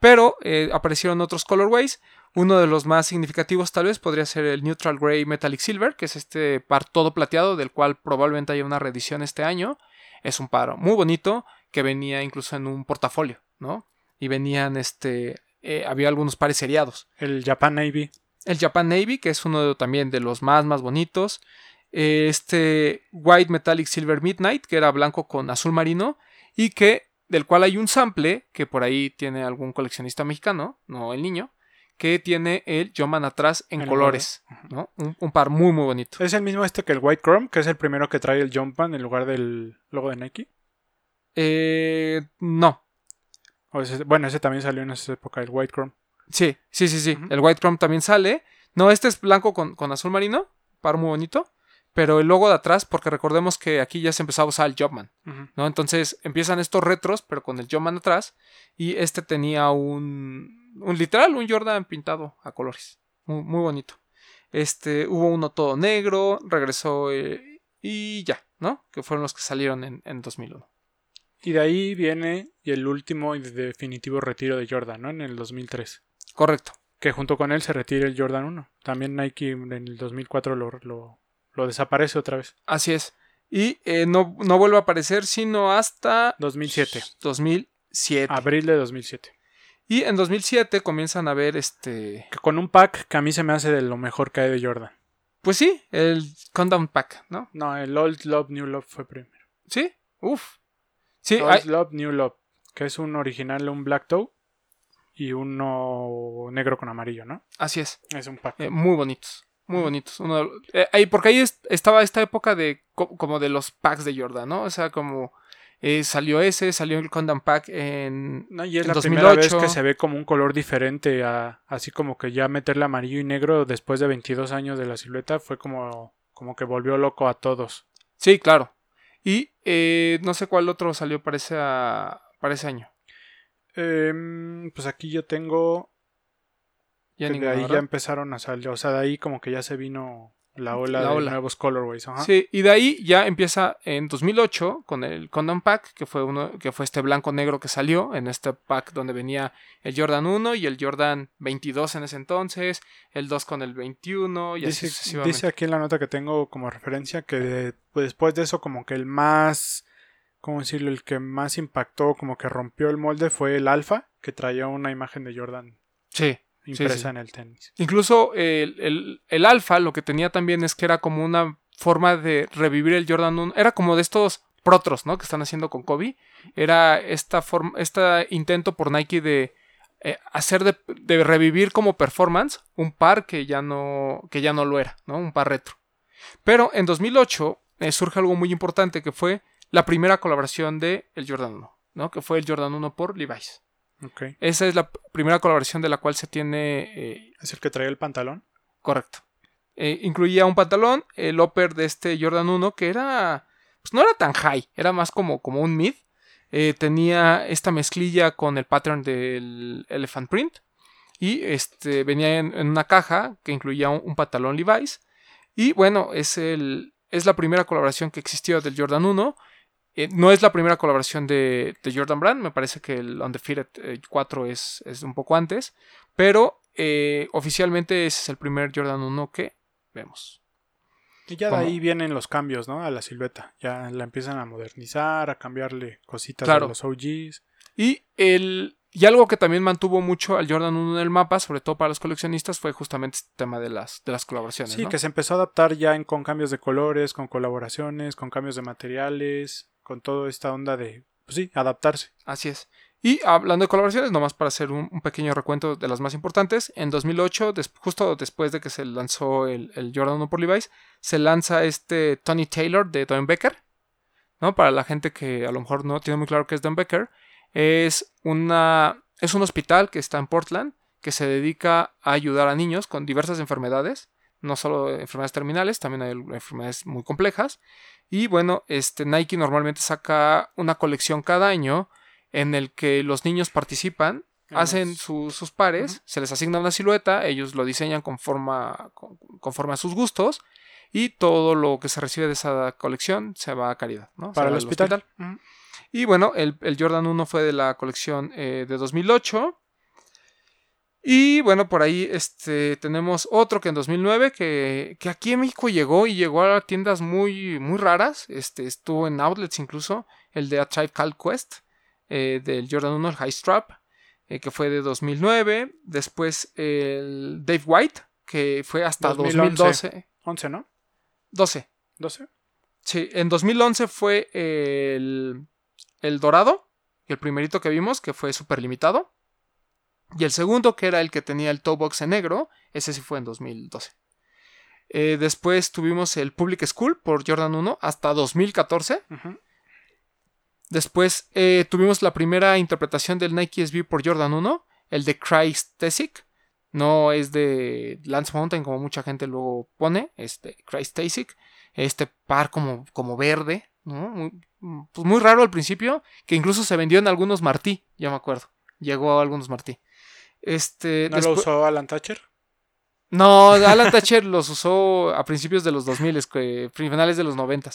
Pero eh, aparecieron otros colorways. Uno de los más significativos tal vez podría ser el Neutral Grey Metallic Silver, que es este par todo plateado del cual probablemente haya una reedición este año. Es un par muy bonito que venía incluso en un portafolio, ¿no? Y venían, este, eh, había algunos pares seriados. El Japan Navy. El Japan Navy, que es uno de- también de los más, más bonitos. Eh, Este White Metallic Silver Midnight, que era blanco con azul marino. Y que, del cual hay un sample, que por ahí tiene algún coleccionista mexicano, no el niño, que tiene el Joman atrás en El colores, ¿no? Un, un par muy, muy bonito. Es el mismo este que el White Chrome, que es el primero que trae el Jumpman en lugar del logo de Nike. Eh, no. O ese- bueno, ese también salió en esa época, el White Chrome. Sí, sí, sí, sí. El White Chrome también sale. No, este es blanco con, con azul marino, par muy bonito. Pero el logo de atrás, porque recordemos que aquí ya se empezaba a usar el Jobman. ¿no? Entonces empiezan estos retros, pero con el Jumpman atrás. Y este tenía un, un literal, un Jordan pintado a colores. Muy, muy bonito. Este, hubo uno todo negro, regresó eh, y ya, ¿no? Que fueron los que salieron en, en 2001. Y de ahí viene el último y definitivo retiro de Jordan, ¿no? En el 2003. Correcto. Que junto con él se retira el Jordan 1. También Nike en el 2004 lo, lo, lo desaparece otra vez. Así es. Y eh, no, no vuelve a aparecer sino hasta 2007. 2007. Abril de 2007. Y en 2007 comienzan a ver este... Que con un pack que a mí se me hace de lo mejor que hay de Jordan. Pues sí, el Countdown Pack, ¿no? No, el Old Love, New Love fue primero. Sí, uf. Sí, Old Love, New Love. Que es un original, un Black Toe. Y uno negro con amarillo, ¿no? así es. Es un pack. Eh, muy bonitos. Muy bonitos. Uno eh, ahí, porque ahí es- estaba esta época de co- como de los packs de Jordan, ¿no? O sea, como eh, salió ese, salió el Condom Pack en... No, y es en la primera vez 2008. que se ve como un color diferente a así como que ya meterle amarillo y negro después de 22 años de la silueta fue como como que volvió loco a todos. Sí, claro. Y eh, no sé cuál otro salió para ese, para ese año. Em, pues aquí yo tengo Ya que de ahí ya empezaron a salir, o sea, de ahí como que ya se vino la ola La de nuevos colorways, ajá. Sí, y de ahí ya empieza en 2008 con el Condom Pack, que fue uno que fue este blanco negro que salió en este pack donde venía el Jordan 1 y el Jordan 22 en ese entonces, el 2 con el 21 y así Dice, sucesivamente. dice aquí en la nota que tengo como referencia que de- pues, después de eso como que el más, ¿cómo decirlo? El que más impactó, como que rompió el molde fue el Alpha, que traía una imagen de Jordan Sí. Impresa sí. en el tenis. Incluso el, el, el Alpha lo que tenía también es que era como una forma de revivir el Jordan 1. Era como de estos protros, ¿no? Que están haciendo con Kobe. Era esta forma, este intento por Nike de eh, hacer de, de revivir como performance un par que ya no, que ya no lo era, ¿no? Un par retro. Pero en 2008 eh, surge algo muy importante que fue la primera colaboración de el Jordan 1, ¿no? Que fue el Jordan 1 por Levi's. Ok. Esa es la primera colaboración de la cual se tiene eh, ¿Es el que traía el pantalón? Correcto. Eh, incluía un pantalón, el upper de este Jordan 1, que era. Pues no era tan high, era más como, como un mid. Eh, tenía esta mezclilla con el pattern del Elephant Print. Y este venía en, en una caja que incluía un, un pantalón Levi's. Y bueno, es, el, es la primera colaboración que existió del Jordan 1. Eh, no es la primera colaboración de, de Jordan Brand, me parece que el Undefeated eh, 4 es, es un poco antes, pero eh, oficialmente ese es el primer Jordan 1 que vemos. Y ya de ahí vienen los cambios, ¿no? A la silueta. Ya la empiezan a modernizar, a cambiarle cositas Claro. de los OGs. Y, el, y algo que también mantuvo mucho al Jordan 1 en el mapa, sobre todo para los coleccionistas, fue justamente este tema de las, de las colaboraciones. Sí, ¿no? que se empezó a adaptar ya en, con cambios de colores, con colaboraciones, con cambios de materiales, con toda esta onda de, pues sí, adaptarse. Así es. Y hablando de colaboraciones, nomás para hacer un, pequeño recuento de las más importantes, en 2008, des- justo después de que se lanzó el, el Jordan 1 por Levi's, se lanza este Tony Taylor de Don Becker. ¿no? Para la gente que a lo mejor no tiene muy claro qué es Don Becker, es, una, es un hospital que está en Portland que se dedica a ayudar a niños con diversas enfermedades, no solo enfermedades terminales, también hay enfermedades muy complejas. Y bueno, este Nike normalmente saca una colección cada año en el que los niños participan, En hacen su- sus pares, se les asigna una silueta, ellos lo diseñan conforme, con- conforme a sus gustos y todo lo que se recibe de esa colección se va a caridad, ¿no? Para el al hospital. Y bueno, el, el Jordan 1 fue de la colección eh, de 2008. Y bueno, por ahí este, tenemos otro que en 2009, que, que aquí en México llegó y llegó a tiendas muy, muy raras. Este, estuvo en outlets incluso, el de A Tribe Called Quest, eh, del Jordan 1, el High Strap, eh, que fue de 2009. Después el Dave White, que fue hasta 2011. 2012. 11, ¿no? 12. 12. Sí, en 2011 fue el, el dorado, el primerito que vimos, que fue súper limitado. Y el segundo, que era el que tenía el toe box en negro, ese sí fue en 2012. Eh, después tuvimos el Public School por Jordan 1 hasta 2014. Ujú. Después eh, tuvimos la primera interpretación del Nike SB por Jordan 1, el de Christesic. No es de Lance Mountain como mucha gente luego pone, es de Christesic. Este par como, como verde, ¿no? Muy, pues muy raro al principio, que incluso se vendió en algunos Martí, ya me acuerdo. Llegó a algunos Martí. Este, ¿No lo usó Alan Thatcher? no, Alan Thatcher los usó a principios de los 2000, que, finales de los 90.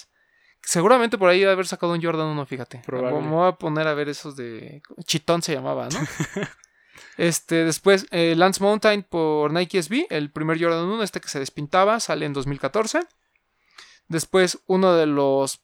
Seguramente por ahí debe haber sacado un Jordan 1, fíjate. Probable. Me voy a poner a ver esos de... Chitón se llamaba, ¿no? este, después, eh, Lance Mountain por Nike SB, el primer Jordan 1, este que se despintaba, sale en 2014. Después, uno de los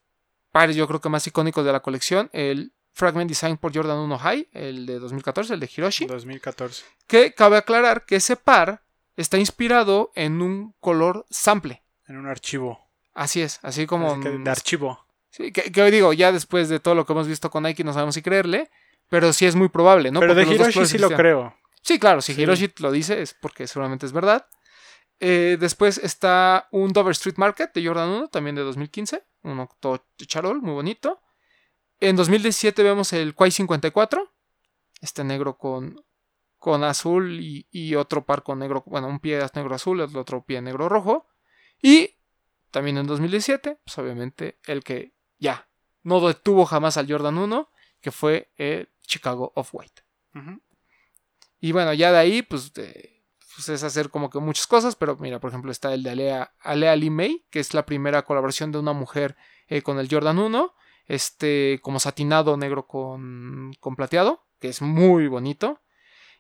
pares yo creo que más icónicos de la colección, el Fragment Design por Jordan 1 High, el de 2014, el de Hiroshi. 2014. Que cabe aclarar que ese par está inspirado en un color sample. En un archivo. Así es, así como... Así que de archivo. Sí, que, que digo, ya después de todo lo que hemos visto con Nike no sabemos si creerle, pero sí es muy probable, ¿no? Pero de Porque Hiroshi sí lo creo. Sí, claro, si Sí. Hiroshi lo dice es porque seguramente es verdad. Eh, después está un Dover Street Market de Jordan 1, también de 2015, uno todo charol, muy bonito. En 2017 vemos el Quai 54, este negro con, con azul y, y otro par con negro, bueno, un pie negro azul, el otro pie negro rojo. Y también en 2017, pues obviamente el que ya no detuvo jamás al Jordan 1, que fue el Chicago Off-White. Y bueno, ya de ahí, pues, de- pues, es hacer como que muchas cosas, pero mira, por ejemplo, está el de Alea, Alea Lee May, que es la primera colaboración de una mujer eh, con el Jordan 1, este como satinado negro con, con plateado, que es muy bonito.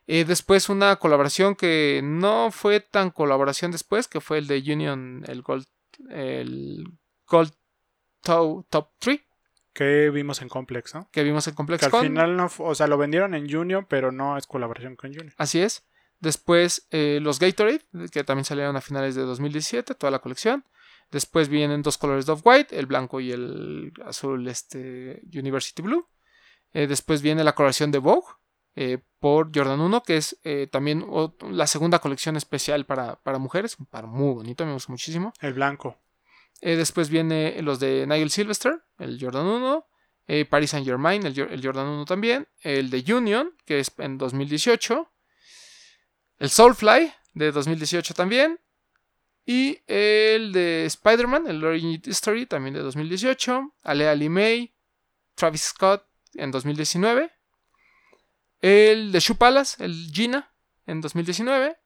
Eh, después una colaboración que no fue tan colaboración después, que fue el de Union, el Gold, el Gold Toe Top 3, Que vimos en Complex, ¿no? que vimos en Complex Que al Con. final no, o sea, lo vendieron en Junior, pero no es colaboración con Junior. Así es. Después eh, los Gatorade, que también salieron a finales de 2017, toda la colección. Después vienen dos colores de Off-White, el blanco y el azul este, University Blue. Eh, después viene la colaboración de Vogue eh, por Jordan 1, que es eh, también la segunda colección especial para, para mujeres. Un par muy bonito, me gusta muchísimo. El blanco. Después viene los de Nigel Sylvester, el Jordan 1. eh, Paris Saint Germain, el, el Jordan 1 también. El de Union, que es en 2018. El Soulfly, de 2018 también. Y el de Spider-Man, el Origin Story, también de 2018. Alea Lee May, Travis Scott, en 2019. El de Shoe Palace, el Gina, en 2019.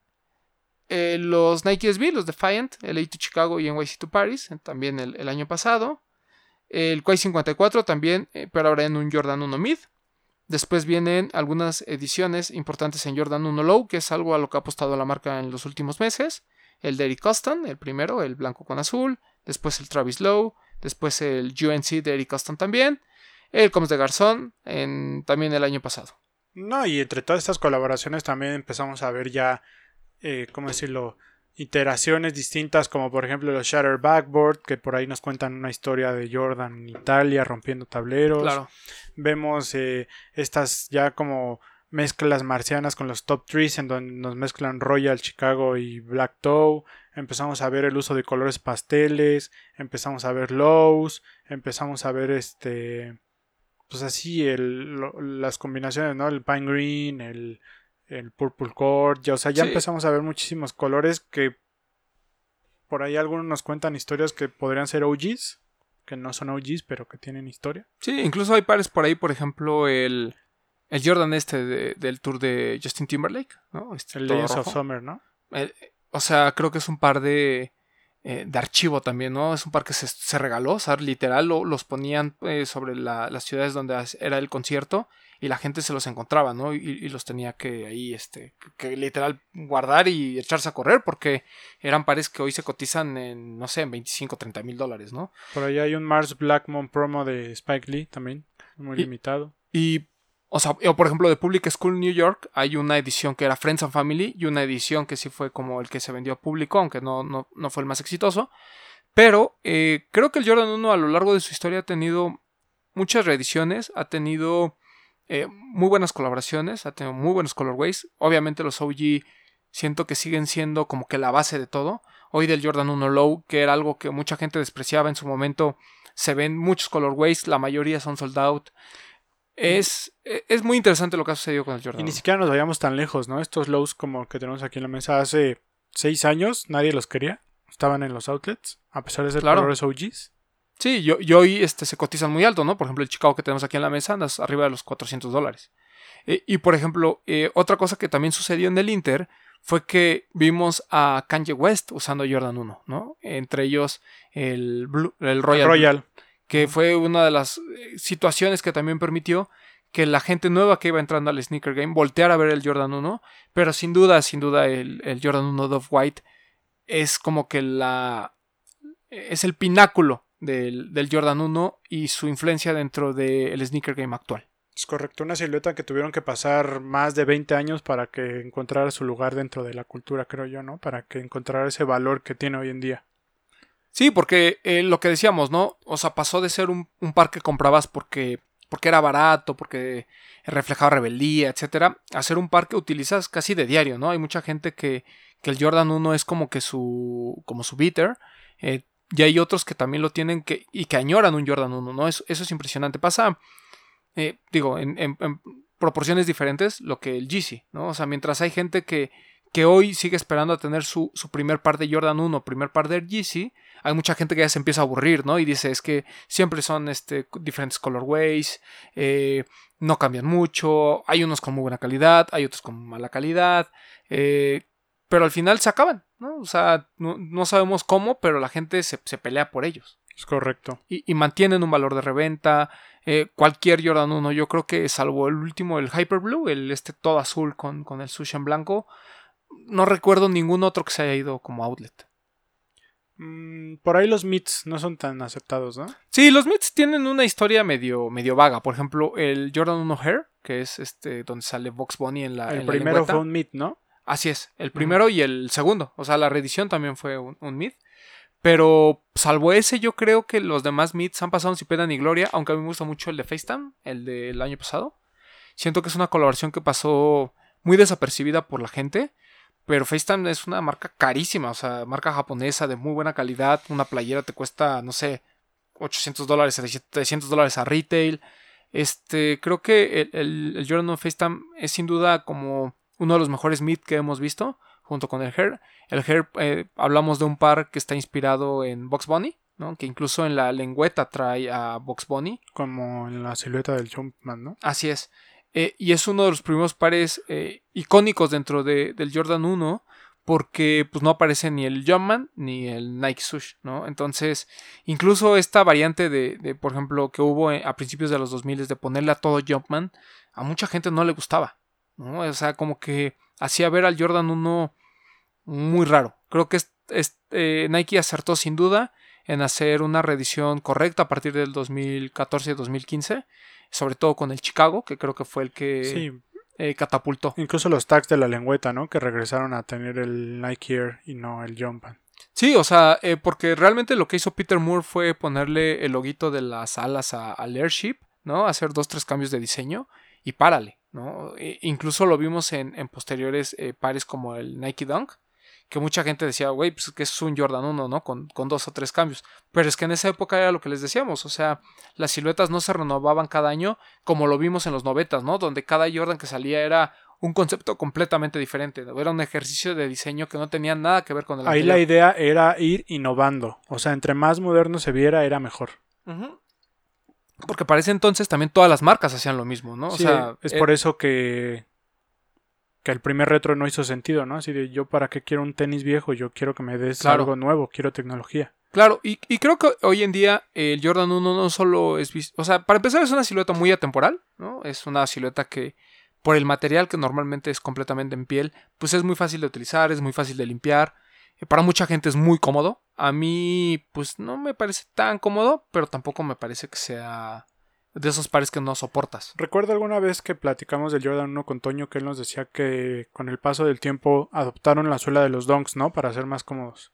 Eh, los Nike SB, los Defiant, LA to Chicago y NYC to Paris, eh, también el, año pasado. El Quai 54 también, eh, pero ahora en un Jordan 1 Mid. Después vienen algunas ediciones importantes en Jordan 1 Low, que es algo a lo que ha apostado la marca en los últimos meses. El Derrick Coston, el primero, el blanco con azul. Después el Travis Low. Después el UNC de Eric Coston también. El Coms de Garzón en, también el año pasado. No, y entre todas estas colaboraciones también empezamos a ver ya, eh, ¿cómo decirlo? Iteraciones distintas, como por ejemplo los Shatter Backboard, que por ahí nos cuentan una historia de Jordan en Italia rompiendo tableros. Claro. Vemos eh, estas ya como mezclas marcianas con los top trees en donde nos mezclan Royal Chicago y Black Toe. Empezamos a ver el uso de colores pasteles, empezamos a ver lows, empezamos a ver este pues así el, lo- las combinaciones, ¿no? El pine green, el, el purple cord, ya, o sea, ya Sí. empezamos a ver muchísimos colores que por ahí algunos nos cuentan historias que podrían ser OGs, que no son OGs, pero que tienen historia. Sí, incluso hay pares por ahí, por ejemplo, el, el Jordan este de- del tour de Justin Timberlake, ¿no? Este El Legends of. Summer, ¿no? Eh, o sea, creo que es un par de, eh, de archivo también, ¿no? Es un par que se, se regaló, o sea, literal lo- los ponían eh, sobre la- las ciudades donde era el concierto y la gente se los encontraba, ¿no? Y, y los tenía que ahí, este, que literal guardar y echarse a correr porque eran pares que hoy se cotizan en, no sé, en 25, 30 mil dólares, ¿no? Por ahí hay un Mars Blackmon promo de Spike Lee también, muy Y- limitado. Y, o sea, o por ejemplo, de Public School New York hay una edición que era Friends and Family y una edición que sí fue como el que se vendió a público, aunque no, no, no fue el más exitoso. Pero eh, creo que el Jordan 1 a lo largo de su historia ha tenido muchas reediciones, ha tenido eh, muy buenas colaboraciones, ha tenido muy buenos colorways. Obviamente los OG siento que siguen siendo como que la base de todo. Hoy del Jordan 1 Low, que era algo que mucha gente despreciaba en su momento, se ven muchos colorways, la mayoría son sold out. Es, e, es muy interesante lo que ha sucedido con el Jordan. Y ni 1. siquiera nos vayamos tan lejos, ¿no? Estos lows como que tenemos aquí en la mesa hace seis años, nadie los quería. Estaban en los outlets, a pesar de ser Claro. colores OGs. Sí, yo, y hoy este, se cotizan muy alto, ¿no? Por ejemplo, el Chicago que tenemos aquí en la mesa anda arriba de los 400 dólares. Eh, y por ejemplo, eh, otra cosa que también sucedió en el Inter fue que vimos a Kanye West usando Jordan 1, ¿no? Entre ellos el, Blue- el Royal, Royal. Que fue una de las eh, situaciones que también permitió que la gente nueva que iba entrando al sneaker game volteara a ver el Jordan 1, pero sin duda, sin duda el, el Jordan 1 Dove White es como que la es el pináculo del, del Jordan 1 y su influencia dentro del sneaker game actual. Es correcto, una silueta que tuvieron que pasar más de 20 años para que encontrara su lugar dentro de la cultura, creo yo, ¿no? Para que encontrara ese valor que tiene hoy en día. Sí, porque eh, lo que decíamos, ¿no? O sea, pasó de ser un, par que comprabas porque, porque era barato, porque reflejaba rebeldía, etcétera, a ser un par que utilizas casi de diario, ¿no? Hay mucha gente que, que el Jordan 1 es como que su, como su beater, eh, y hay otros que también lo tienen que, y que añoran un Jordan 1, ¿no? Eso, eso es impresionante. Pasa, eh, digo, en, en- en proporciones diferentes lo que el Yeezy, ¿no? O sea, mientras hay gente que, que hoy sigue esperando a tener su, su primer par de Jordan 1, primer par de Yeezy, hay mucha gente que ya se empieza a aburrir, ¿no? Y dice, es que siempre son este, diferentes colorways, eh, no cambian mucho, hay unos con muy buena calidad, hay otros con mala calidad, eh, pero al final se acaban, ¿no? O sea, no, no sabemos cómo, pero la gente se, se pelea por ellos. Es correcto. Y, y mantienen un valor de reventa. eh, cualquier Jordan 1, yo creo que salvo el último, el Hyper Blue, el este todo azul con, con el sushi en blanco, no recuerdo ningún otro que se haya ido como outlet. Mm, por ahí los Meets no son tan aceptados, ¿no? Sí, los Mets tienen una historia medio, medio vaga. Por ejemplo, el Jordan 1 Hair, que es este donde sale Box Bunny en la. El en primero fue un Meet, ¿no? Así es, el primero y el segundo. O sea, la reedición también fue un, un mid. Pero salvo ese, yo creo que los demás mids han pasado sin pena ni gloria. Aunque a mí me gusta mucho el de FaceTime, el del año pasado. Siento que es una colaboración que pasó muy desapercibida por la gente. Pero FaceTime es una marca carísima, o sea, marca japonesa de muy buena calidad. Una playera te cuesta, no sé, 800 dólares, 700 dólares a retail. Este, creo que el, el, el Jordan 1 FaceTime es sin duda como uno de los mejores mid que hemos visto, junto con el Hair. El Hair, eh, hablamos de un par que está inspirado en Box Bunny, ¿no? que incluso en la lengüeta trae a Box Bunny. Como en la silueta del Jumpman, ¿no? Así es. Eh, y es uno de los primeros pares eh, icónicos dentro de, del Jordan 1 porque pues no aparece ni el Jumpman ni el Nike Sush, ¿no? Entonces, incluso esta variante de, por ejemplo, que hubo eh, a principios de los 2000 de ponerle a todo Jumpman, a mucha gente no le gustaba, ¿no? O sea, como que hacía ver al Jordan 1 muy raro. Creo que Nike acertó sin duda en hacer una reedición correcta a partir del 2014-2015, sobre todo con el Chicago, que creo que fue el que eh, catapultó. Incluso los tags de la lengüeta, ¿no? Que regresaron a tener el Nike Air y no el Jumpman. Sí, o sea, eh, porque realmente lo que hizo Peter Moore fue ponerle el loguito de las alas al Airship, ¿no? Hacer dos, tres cambios de diseño y párale, ¿no? E incluso lo vimos en, posteriores eh, pares como el Nike Dunk, que mucha gente decía, güey, pues que es un Jordan 1, ¿no? Con, con, dos o tres cambios. Pero es que en esa época era lo que les decíamos, o sea, las siluetas no se renovaban cada año como lo vimos en los novetas, ¿no? Donde cada Jordan que salía era un concepto completamente diferente. Era un ejercicio de diseño que no tenía nada que ver con el Ahí la idea era ir innovando. O sea, entre más moderno se viera, era mejor. Porque para ese entonces también todas las marcas hacían lo mismo, ¿no? O sea, es por eso que que el primer retro no hizo sentido, ¿no? Así de yo para qué quiero un tenis viejo, yo quiero que me des algo nuevo, quiero tecnología. Claro, y, creo que hoy en día el Jordan 1 no solo es visto, o sea, para empezar es una silueta muy atemporal, ¿no? Es una silueta que por el material que normalmente es completamente en piel, pues es muy fácil de utilizar, es muy fácil de limpiar, eh, para mucha gente es muy cómodo, a mí pues no me parece tan cómodo, pero tampoco me parece que sea de esos pares que no soportas. Recuerdo alguna vez que platicamos del Jordan 1 con Toño que él nos decía que con el paso del tiempo adoptaron la suela de los donks, ¿no? Para ser más cómodos.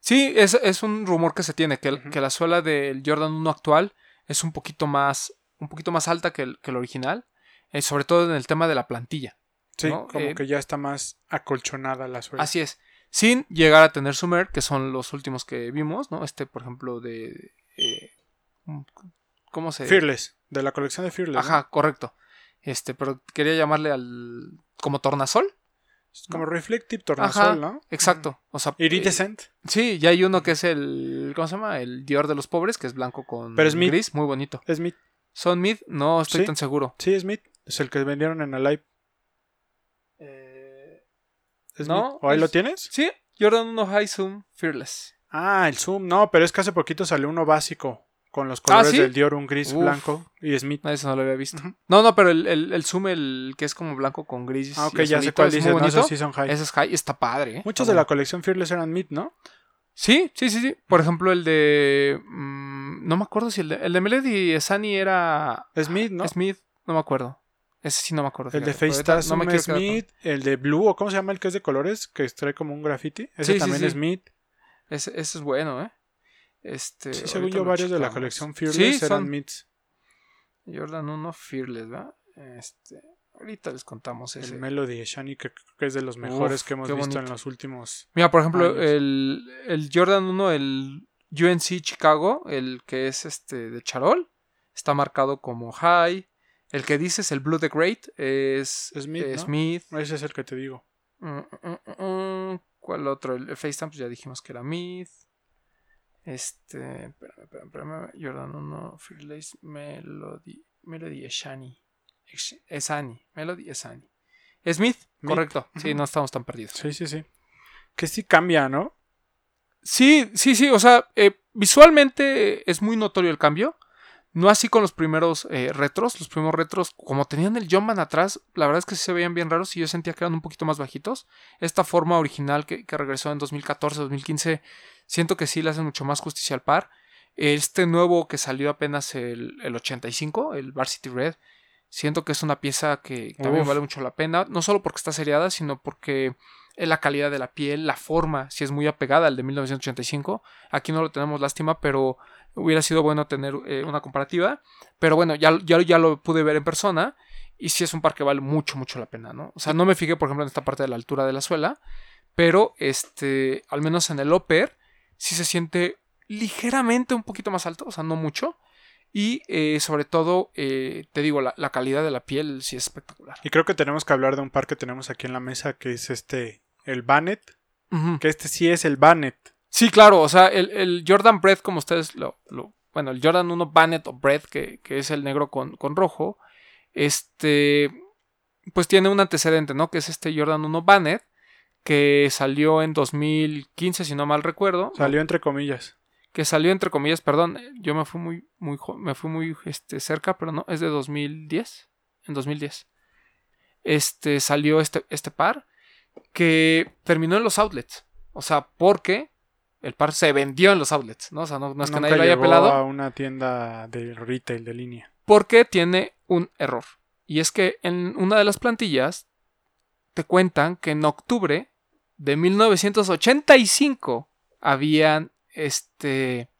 Sí, es, es un rumor que se tiene, que, que, la suela del Jordan 1 actual es un poquito más, un poquito más alta que el, que el original, eh, sobre todo en el tema de la plantilla. Sí, como eh, que ya está más acolchonada la suela. Así es. Sin llegar a tener Sumer, que son los últimos que vimos, ¿no? Este, por ejemplo, de... Eh, ¿Cómo se...? Fearless. De la colección de Fearless. Ajá, correcto. Este, pero quería llamarle al. como tornasol. Como Reflective Tornasol, ¿no? Exacto. O sea, Iridescent. Eh, sí, ya hay uno que es el. ¿Cómo se llama? El Dior de los pobres, que es blanco con pero gris, muy bonito. Es Smith. ¿Son Mid? No estoy tan seguro. Sí, es Smith. Es el que vendieron en Alive. Eh... ¿No? ¿O ahí lo tienes? Sí, Jordan 1 High Zoom Fearless. Ah, el Zoom. No, pero es que hace poquito salió uno básico. Con los colores ¿Ah, del Dior, un gris blanco y Smith. eso no lo había visto. No, no, pero el, el, Zoom, el que es como blanco con gris. Ah, ok, ya sé cuál dice. No, sí son high. Ese es high, está padre. ¿eh? Muchos de la colección Fearless eran Mid, ¿no? Sí, sí, sí, sí. Por ejemplo, el de. Mm, no me acuerdo si el de, el de Melody Sunny era. Smith, ¿no? Smith, no me acuerdo. Ese sí no me acuerdo. El de Face no me Smith, el de Blue, o cómo se llama el que es de colores, que trae como un graffiti. Ese también es Smith. Ese, ese es bueno, ¿eh? Este, sí, según yo, varios de la colección Fearless eran mids. Jordan 1 Fearless, ¿verdad? Este, ahorita les contamos ese. El Melody Shani, que, que es de los mejores que hemos visto en los últimos. Mira, por ejemplo, el, el, Jordan 1, el UNC Chicago, el que es este de Charol, está marcado como high. El que dices, el Blue the Great, es Smith. Eh, Smith. Ese es el que te digo. Mm, mm, mm, ¿Cuál otro? El, FaceTime, pues ya dijimos que era Myth. Este, espérame, espérame, espérame. Jordan 1, Fearless, Melody, Melody Eshani. Esani, Melody Esani. Smith, correcto. Sí, no estamos tan perdidos. Sí, sí, sí. Que sí cambia, ¿no? Sí, sí, sí. O sea, eh, visualmente es muy notorio el cambio. No así con los primeros eh, retros. Los primeros retros, como tenían el Jumpman atrás, la verdad es que sí se veían bien raros y yo sentía que eran un poquito más bajitos. Esta forma original que, que regresó en 2014-2015 Siento que sí le hacen mucho más justicia al par. Este nuevo que salió apenas el, el 85, el Varsity Red, siento que es una pieza que también vale mucho la pena. No solo porque está seriada, sino porque la calidad de la piel, la forma, si es muy apegada al de 1985. Aquí no lo tenemos lástima, pero hubiera sido bueno tener eh, una comparativa. Pero bueno, ya, ya, ya, lo pude ver en persona. Y sí es un par que vale mucho, mucho la pena, ¿no? O sea, no me fijé, por ejemplo, en esta parte de la altura de la suela. Pero, este, al menos en el upper, sí se siente ligeramente un poquito más alto, o sea, no mucho. Y eh, sobre todo, eh, te digo, la, calidad de la piel sí es espectacular. Y creo que tenemos que hablar de un par que tenemos aquí en la mesa, que es este, el Bannet. Que este sí es el Bannet. Sí, claro, o sea, el, Jordan Bread, como ustedes lo, Bueno, el Jordan 1 Bannet o Bread, que, que es el negro con, con, rojo. Este. Pues tiene un antecedente, ¿no? Que es este Jordan 1 Bannet que salió en 2015, si no mal recuerdo. Salió entre comillas. Que salió entre comillas, perdón, yo me fui muy, muy, me fui muy este, cerca, pero no, es de 2010. En 2010. Este, salió este, este par que terminó en los outlets. O sea, porque el par se vendió en los outlets, ¿no? O sea, no, no es que nadie lo haya llegó pelado. a una tienda de retail de línea. Porque tiene un error. Y es que en una de las plantillas te cuentan que en octubre de 1985 habían este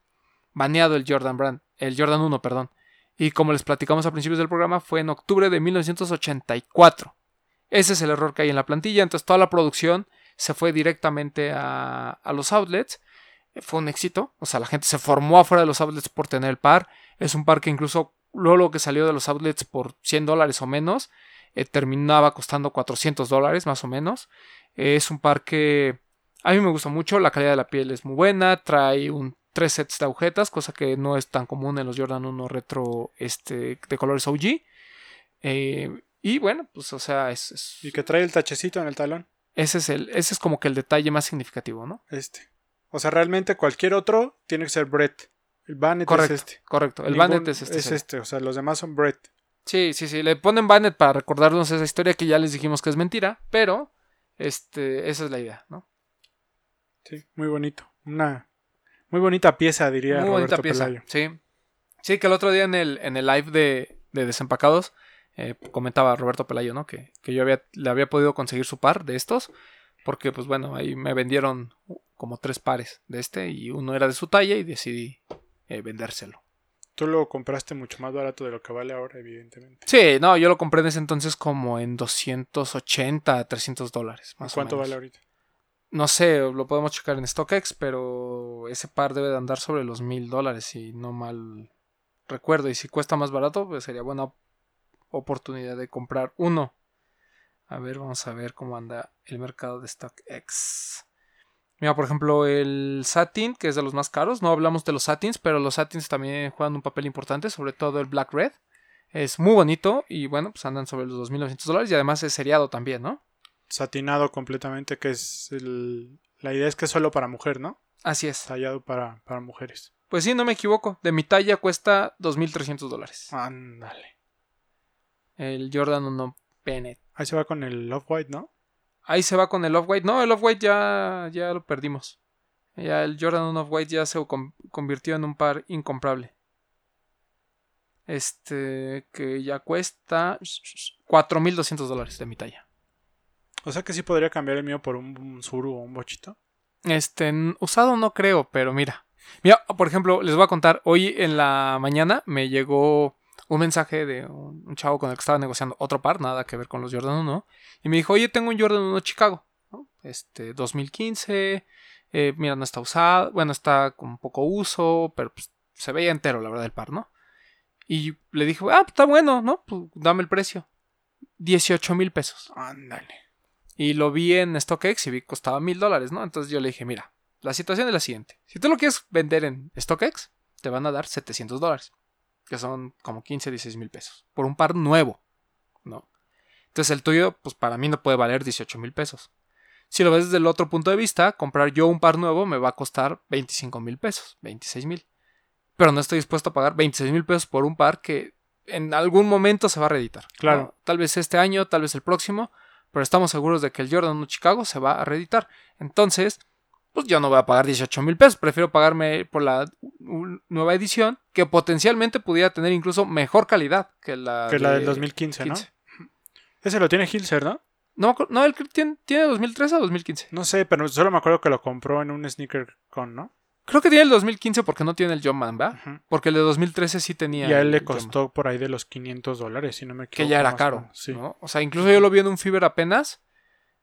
baneado el Jordan Brand, el Jordan 1, perdón. Y como les platicamos a principios del programa, fue en octubre de 1984. Ese es el error que hay en la plantilla. Entonces toda la producción se fue directamente a, los outlets. Fue un éxito. O sea, la gente se formó afuera de los outlets por tener el par. Es un par que incluso luego que salió de los outlets por 100 dólares o menos, eh, terminaba costando 400 dólares más o menos. Eh, es un par que a mí me gusta mucho, la calidad de la piel es muy buena, trae un tres sets de agujetas, cosa que no es tan común en los Jordan 1 retro este, de colores OG. Eh, y bueno, pues o sea, es, es- Y que trae el tachecito en el talón. ese, es el, ese es como que el detalle más significativo, ¿no? Este. O sea, realmente cualquier otro tiene que ser Brett. El Bannet Correcto, es este. correcto. El Ningún- Bandit es este. Es este. O sea, los demás son Brett. Sí, sí, sí. Le ponen Bannet para recordarnos esa historia que ya les dijimos que es mentira, pero este, esa es la idea, ¿no? Sí, muy bonito. Una muy bonita pieza, diría Muy Roberto bonita pieza. Pelayo. Sí. Sí, que el otro día en el, en el live de, de Desempacados eh, comentaba Roberto Pelayo, ¿no? Que, que yo había, le había podido conseguir su par de estos. Porque, pues bueno, ahí me vendieron como tres pares de este y uno era de su talla y decidí eh, vendérselo. Tú lo compraste mucho más barato de lo que vale ahora, evidentemente. Sí, no, yo lo compré en ese entonces como en 280, 300 dólares. Más o ¿Cuánto menos. vale ahorita? No sé, lo podemos checar en StockX, pero ese par debe de andar sobre los mil dólares, si no mal recuerdo. Y si cuesta más barato, pues sería buena oportunidad de comprar uno. A ver, vamos a ver cómo anda el mercado de StockX. Mira, por ejemplo, el Satin, que es de los más caros. No hablamos de los Satins, pero los Satins también juegan un papel importante, sobre todo el Black Red. Es muy bonito y bueno, pues andan sobre los 2.900 dólares y además es seriado también, ¿no? Satinado completamente, que es el... La idea es que es solo para mujer, ¿no? Así es. Tallado para, para mujeres. Pues sí, no me equivoco. De mi talla cuesta 2.300 dólares. Ándale. El Jordan 1 Bennett. Ahí se va con el Off-White, ¿no? Ahí se va con el Off-White. No, el Off-White ya, ya lo perdimos. Ya el Jordan 1 Off-White ya se con- convirtió en un par incomprable. Este, que ya cuesta 4.200 dólares de mi talla. O sea que sí podría cambiar el mío por un, un Zuru o un Bochito. Este, usado no creo, pero mira. Mira, por ejemplo, les voy a contar, hoy en la mañana me llegó un mensaje de un, un chavo con el que estaba negociando otro par, nada que ver con los Jordan 1, y me dijo, oye, tengo un Jordan 1 Chicago, ¿no? este, 2015, eh, mira, no está usado, bueno, está con poco uso, pero pues, se veía entero, la verdad, el par, ¿no? Y le dije, ah, pues, está bueno, ¿no? Pues dame el precio. 18 mil pesos. Ándale. Y lo vi en StockX y vi que costaba mil dólares, ¿no? Entonces yo le dije, mira, la situación es la siguiente. Si tú lo quieres vender en StockX, te van a dar 700 dólares. Que son como 15, 16 mil pesos. Por un par nuevo, ¿no? Entonces el tuyo, pues para mí no puede valer 18 mil pesos. Si lo ves desde el otro punto de vista, comprar yo un par nuevo me va a costar 25 mil pesos, 26 mil. Pero no estoy dispuesto a pagar 26 mil pesos por un par que en algún momento se va a reeditar. ¿no? Claro. Tal vez este año, tal vez el próximo, pero estamos seguros de que el Jordan 1 Chicago se va a reeditar. Entonces, pues yo no voy a pagar 18 mil pesos, prefiero pagarme por la nueva edición que potencialmente pudiera tener incluso mejor calidad que la, Que la de del 2015, 15. ¿no? Ese lo tiene Hilser, ¿no? No, no, el que tiene, tiene 2013 o 2015. No sé, pero solo me acuerdo que lo compró en un sneaker con, ¿no? Creo que tiene el 2015 porque no tiene el Jumpman, ¿va? Ujú. Porque el de 2013 sí tenía. Y a él le Jumpman, costó por ahí de los 500 dólares, si no me equivoco. Que ya era caro. Sí. ¿no? O sea, incluso yo lo vi en un Fiber apenas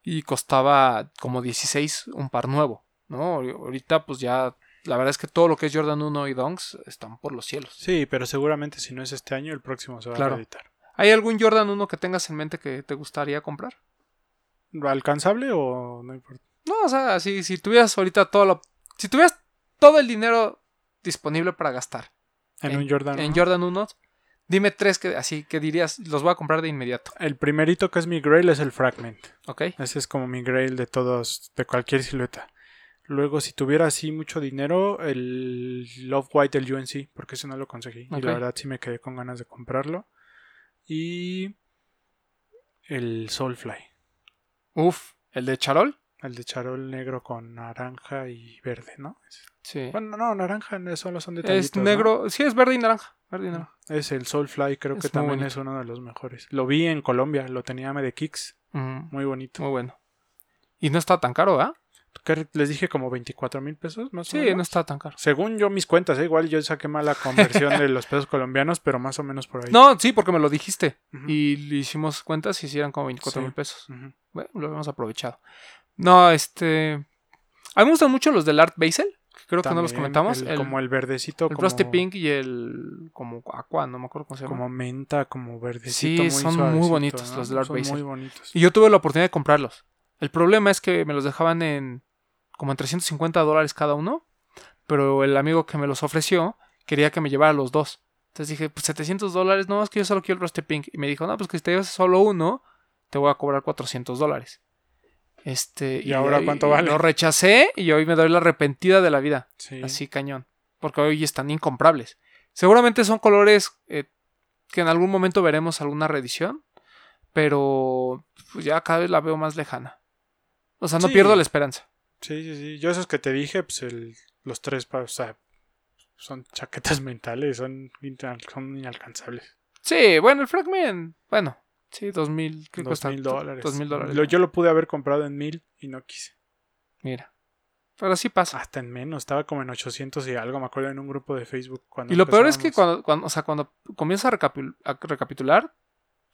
y costaba como 16 un par nuevo. ¿No? Ahorita, pues ya. La verdad es que todo lo que es Jordan 1 y Dunks están por los cielos. Sí, pero seguramente si no es este año, el próximo se va Claro. a reeditar. ¿Hay algún Jordan 1 que tengas en mente que te gustaría comprar? ¿Alcanzable o no importa? No, o sea, si, si tuvieras ahorita todo lo. Si tuvieras todo el dinero disponible para gastar En En- un Jordan. en uno? Jordan 1, Dime tres que así que dirías, los voy a comprar de inmediato. El primerito que es mi grail es el Fragment. ¿Ok? Ese es como mi grail de todos, de cualquier silueta. Luego, si tuviera así mucho dinero, el Love White del UNC, porque ese no lo conseguí. Y la verdad sí me quedé con ganas de comprarlo. Y el Soulfly, Uf, el de Charol. el de charol negro con naranja y verde, ¿no? Sí. Bueno, no, naranja no, solo son detallitos. es ¿no? negro, sí, es verde y naranja. Verde y naranja. Es el Soulfly, creo Es que también bonito. es uno de los mejores. Lo vi en Colombia, lo tenía de Kicks, muy bonito. Muy bueno. Y no está tan caro, ¿ah? ¿Qué Les dije como 24 mil pesos, más o Sí, menos. no está tan caro. Según yo mis cuentas, ¿eh? igual yo saqué mala conversión de los pesos colombianos, pero más o menos por ahí. No, sí, porque me lo dijiste. Y le hicimos cuentas y sí eran como 24 Sí. mil pesos. Bueno, lo hemos aprovechado. No, este. A mí me gustan mucho los del Art Basel. que Creo que no los comentamos. el- El, como el verdecito, el como, Frosty Pink y el. Como Aqua, no me acuerdo cómo se llama. como menta, como verdecito. Sí, muy son muy bonitos ¿no? los del Art Son Basel. muy bonitos. Y yo tuve la oportunidad de comprarlos. El problema es que me los dejaban en. Como en 350 dólares cada uno. Pero el amigo que me los ofreció quería que me llevara los dos. Entonces dije, pues 700 dólares, no, es que yo solo quiero el Frosty Pink. Y me dijo, no, pues que si te llevas solo uno, te voy a cobrar 400 dólares. Este, ¿Y ahora cuánto vale? Lo rechacé y hoy me doy la arrepentida de la vida. Sí. Así cañón. Porque hoy están incomprables. Seguramente son colores eh, que en algún momento veremos alguna reedición. Pero pues, ya cada vez la veo más lejana. O sea, no Sí. pierdo la esperanza. Sí, sí, sí. Yo esos que te dije, pues el, los tres, o sea, son chaquetas mentales, son, son inalcanzables. Sí, bueno, el Fragment. Bueno, sí, 2000. ¿Qué Dos cuesta? mil dólares. Dos mil dólares. Lo- yo lo pude haber comprado en mil y no quise. Mira. Pero sí pasa. Hasta en menos, estaba como en 800 y algo, me acuerdo en un grupo de Facebook. Cuando y lo peor es que cuando, cuando, o sea, cuando comienzas a recapitular,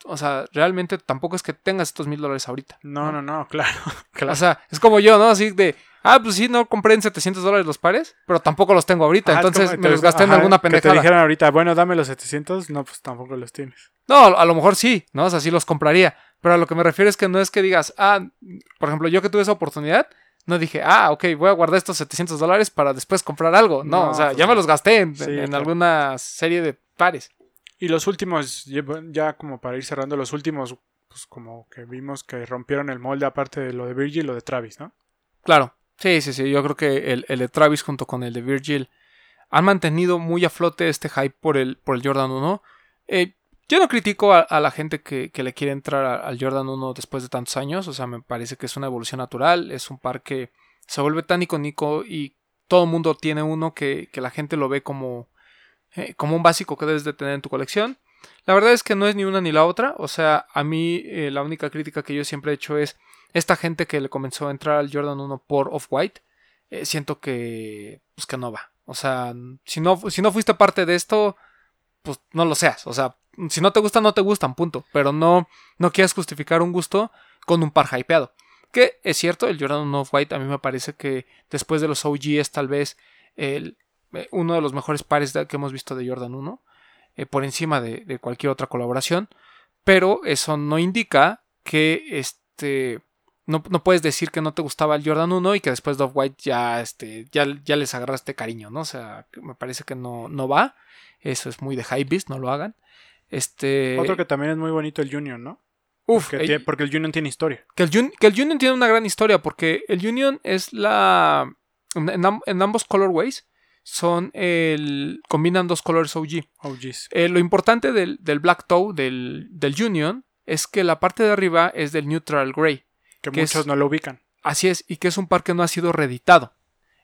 o sea, realmente tampoco es que tengas estos mil dólares ahorita. No, no, no, claro. claro. O sea, es como yo, ¿no? Así de, ah, pues sí, no compré en 700 dólares los pares, pero tampoco los tengo ahorita. Ajá, entonces como me los gasté en alguna Que te pendejada. dijeran ahorita, bueno, dame los 700, no, pues tampoco los tienes. No, a lo mejor sí, ¿no? O sea, sí los compraría. Pero a lo que me refiero es que no es que digas, ah, por ejemplo, yo que tuve esa oportunidad, no dije, ah, ok, voy a guardar estos 700 dólares para después comprar algo. No, No, o sea, pues ya me los gasté en, Sí, en claro. alguna serie de pares. Y los últimos, ya como para ir cerrando, los últimos, pues como que vimos que rompieron el molde, aparte de lo de Virgil y lo de Travis, ¿no? Claro, sí, sí, sí. Yo creo que el, el de Travis junto con el de Virgil han mantenido muy a flote este hype por el, por el Jordan 1. Eh, yo no critico a, la gente que, que le quiere entrar al Jordan 1 después de tantos años. O sea, me parece que es una evolución natural. Es un par que se vuelve tan icónico y todo el mundo tiene uno que, que la gente lo ve como, eh, como un básico que debes de tener en tu colección. La verdad es que no es ni una ni la otra. O sea, a mí eh, la única crítica que yo siempre he hecho es esta gente que le comenzó a entrar al Jordan 1 por Off-White. eh, siento que, pues que no va. O sea, si no, si no fuiste parte de esto, pues no lo seas. O sea, si no te gusta, no te gustan, punto. Pero no, no quieras justificar un gusto con un par hypeado. Que es cierto, el Jordan 1 Off-White a mí me parece que después de los OG es tal vez el, uno de los mejores pares que hemos visto de Jordan 1. eh, por encima de, de cualquier otra colaboración. Pero eso no indica que este. No, no puedes decir que no te gustaba el Jordan 1 y que después de Off-White ya, este, ya, ya les agarraste cariño, ¿no? O sea, me parece que no, no va. Eso es muy de high beast, no lo hagan. Este. Otro que también es muy bonito, el Union, ¿no? uf, eh, porque el Union tiene historia. que, el que el Union tiene una gran historia porque el Union es la. En ambos colorways son el. combinan dos colores OG. Jeez. Eh, lo importante del, del Black Toe, del, del Union, es que la parte de arriba es del Neutral Gray. Que que muchos es- no lo ubican. Así es, y que es un par que no ha sido reeditado.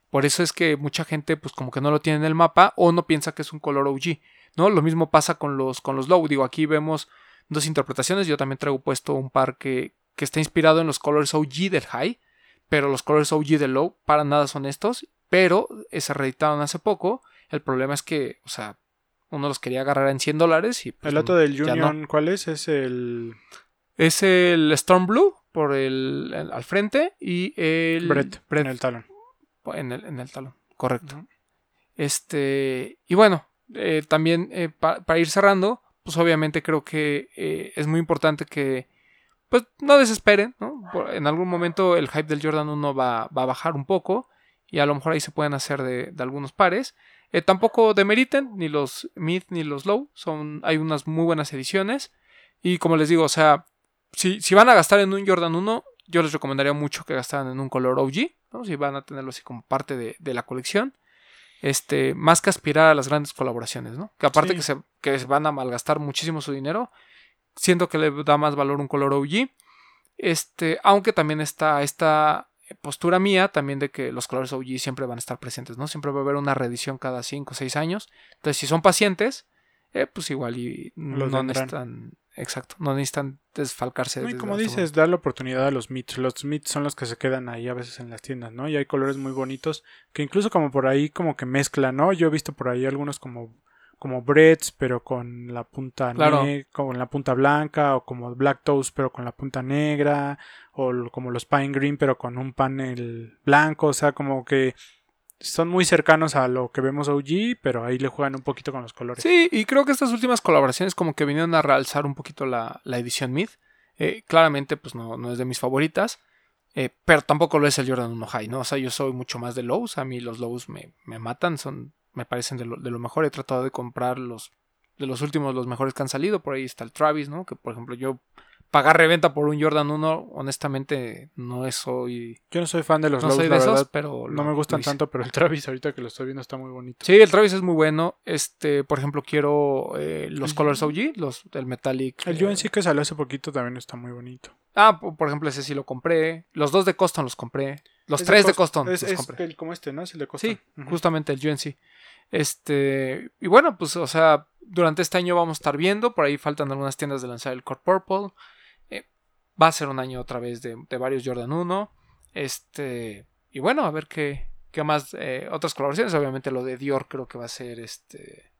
Por eso es que mucha gente, pues como que no lo tiene en el mapa o no piensa que es un color OG. ¿no? Lo mismo pasa con los, con los low. Digo, aquí vemos dos interpretaciones. Yo también traigo puesto un par que, que está inspirado en los colores OG del high. Pero los colores OG del low para nada son estos. Pero se reeditaron hace poco. El problema es que, o sea, uno los quería agarrar en 100 dólares. Y, pues, el otro del no. Union, ¿cuál es? Es el Es el Storm Blue por el, el- al frente y el Brett, en el talón. en el, en el talón, correcto. Este, y bueno, eh, también eh, pa- para ir cerrando, pues obviamente creo que eh, es muy importante que pues no desesperen, ¿no? Por- en algún momento el hype del Jordan 1 va, va a bajar un poco y a lo mejor ahí se pueden hacer de, de algunos pares. Eh, tampoco demeriten ni los mid ni los low. Son, hay unas muy buenas ediciones. Y como les digo, o sea, si, si van a gastar en un Jordan 1, yo les recomendaría mucho que gastaran en un color OG. ¿no? Si van a tenerlo así como parte de, de la colección. Este, más que aspirar a las grandes colaboraciones, ¿no? Que aparte Sí. que, se, que se van a malgastar muchísimo su dinero, siento que le da más valor un color OG. Este, aunque también está esta postura mía también de que los colores OG siempre van a estar presentes, ¿no? Siempre va a haber una reedición cada 5 o 6 años. Entonces, si son pacientes, eh, pues igual y Los no necesitan, exacto, no necesitan desfalcarse. No, y como dices, dar la oportunidad a los mids. Los mids son los que se quedan ahí a veces en las tiendas, ¿no? Y hay colores muy bonitos que incluso como por ahí como que mezclan, ¿no? Yo he visto por ahí algunos como como breads pero con la punta Claro. con la punta blanca o como black toast pero con la punta negra o como los pine green pero con un panel blanco, o sea, como que son muy cercanos a lo que vemos OG, pero ahí le juegan un poquito con los colores. Sí, y creo que estas últimas colaboraciones como que vinieron a realzar un poquito la, la edición Mid. Eh, claramente, pues no, no es de mis favoritas. eh, pero tampoco lo es el Jordan 1 High, ¿no? O sea, yo soy mucho más de lows. A mí los lows me, me matan, son, me parecen de lo, de lo mejor. He tratado de comprar los de los últimos, los mejores que han salido. Por ahí está el Travis, ¿no? Que por ejemplo yo pagar reventa por un Jordan 1, honestamente, no es soy... Yo no soy fan de los No lows, soy de la esos, verdad. pero... No me gustan hice. tanto, pero el Travis ahorita que lo estoy viendo está muy bonito. Sí, el Travis es muy bueno. Este, por ejemplo, quiero eh, los El- Colors OG, los del Metallic. El eh, UNC que salió hace poquito también está muy bonito. Ah, po- por ejemplo, ese sí lo compré. Los dos de Coston los compré. Los Es tres de Cos- Coston Es, los es compré. el- como este, ¿no? Es el de Coston. Sí, justamente el UNC. Este, y bueno, pues, o sea, durante este año vamos a estar viendo. Por ahí faltan algunas tiendas de lanzar el Core Purple. Va a ser un año otra vez de, de varios Jordan 1. Este, y bueno, a ver qué, qué más. eh, otras colaboraciones. Obviamente lo de Dior creo que va a ser este.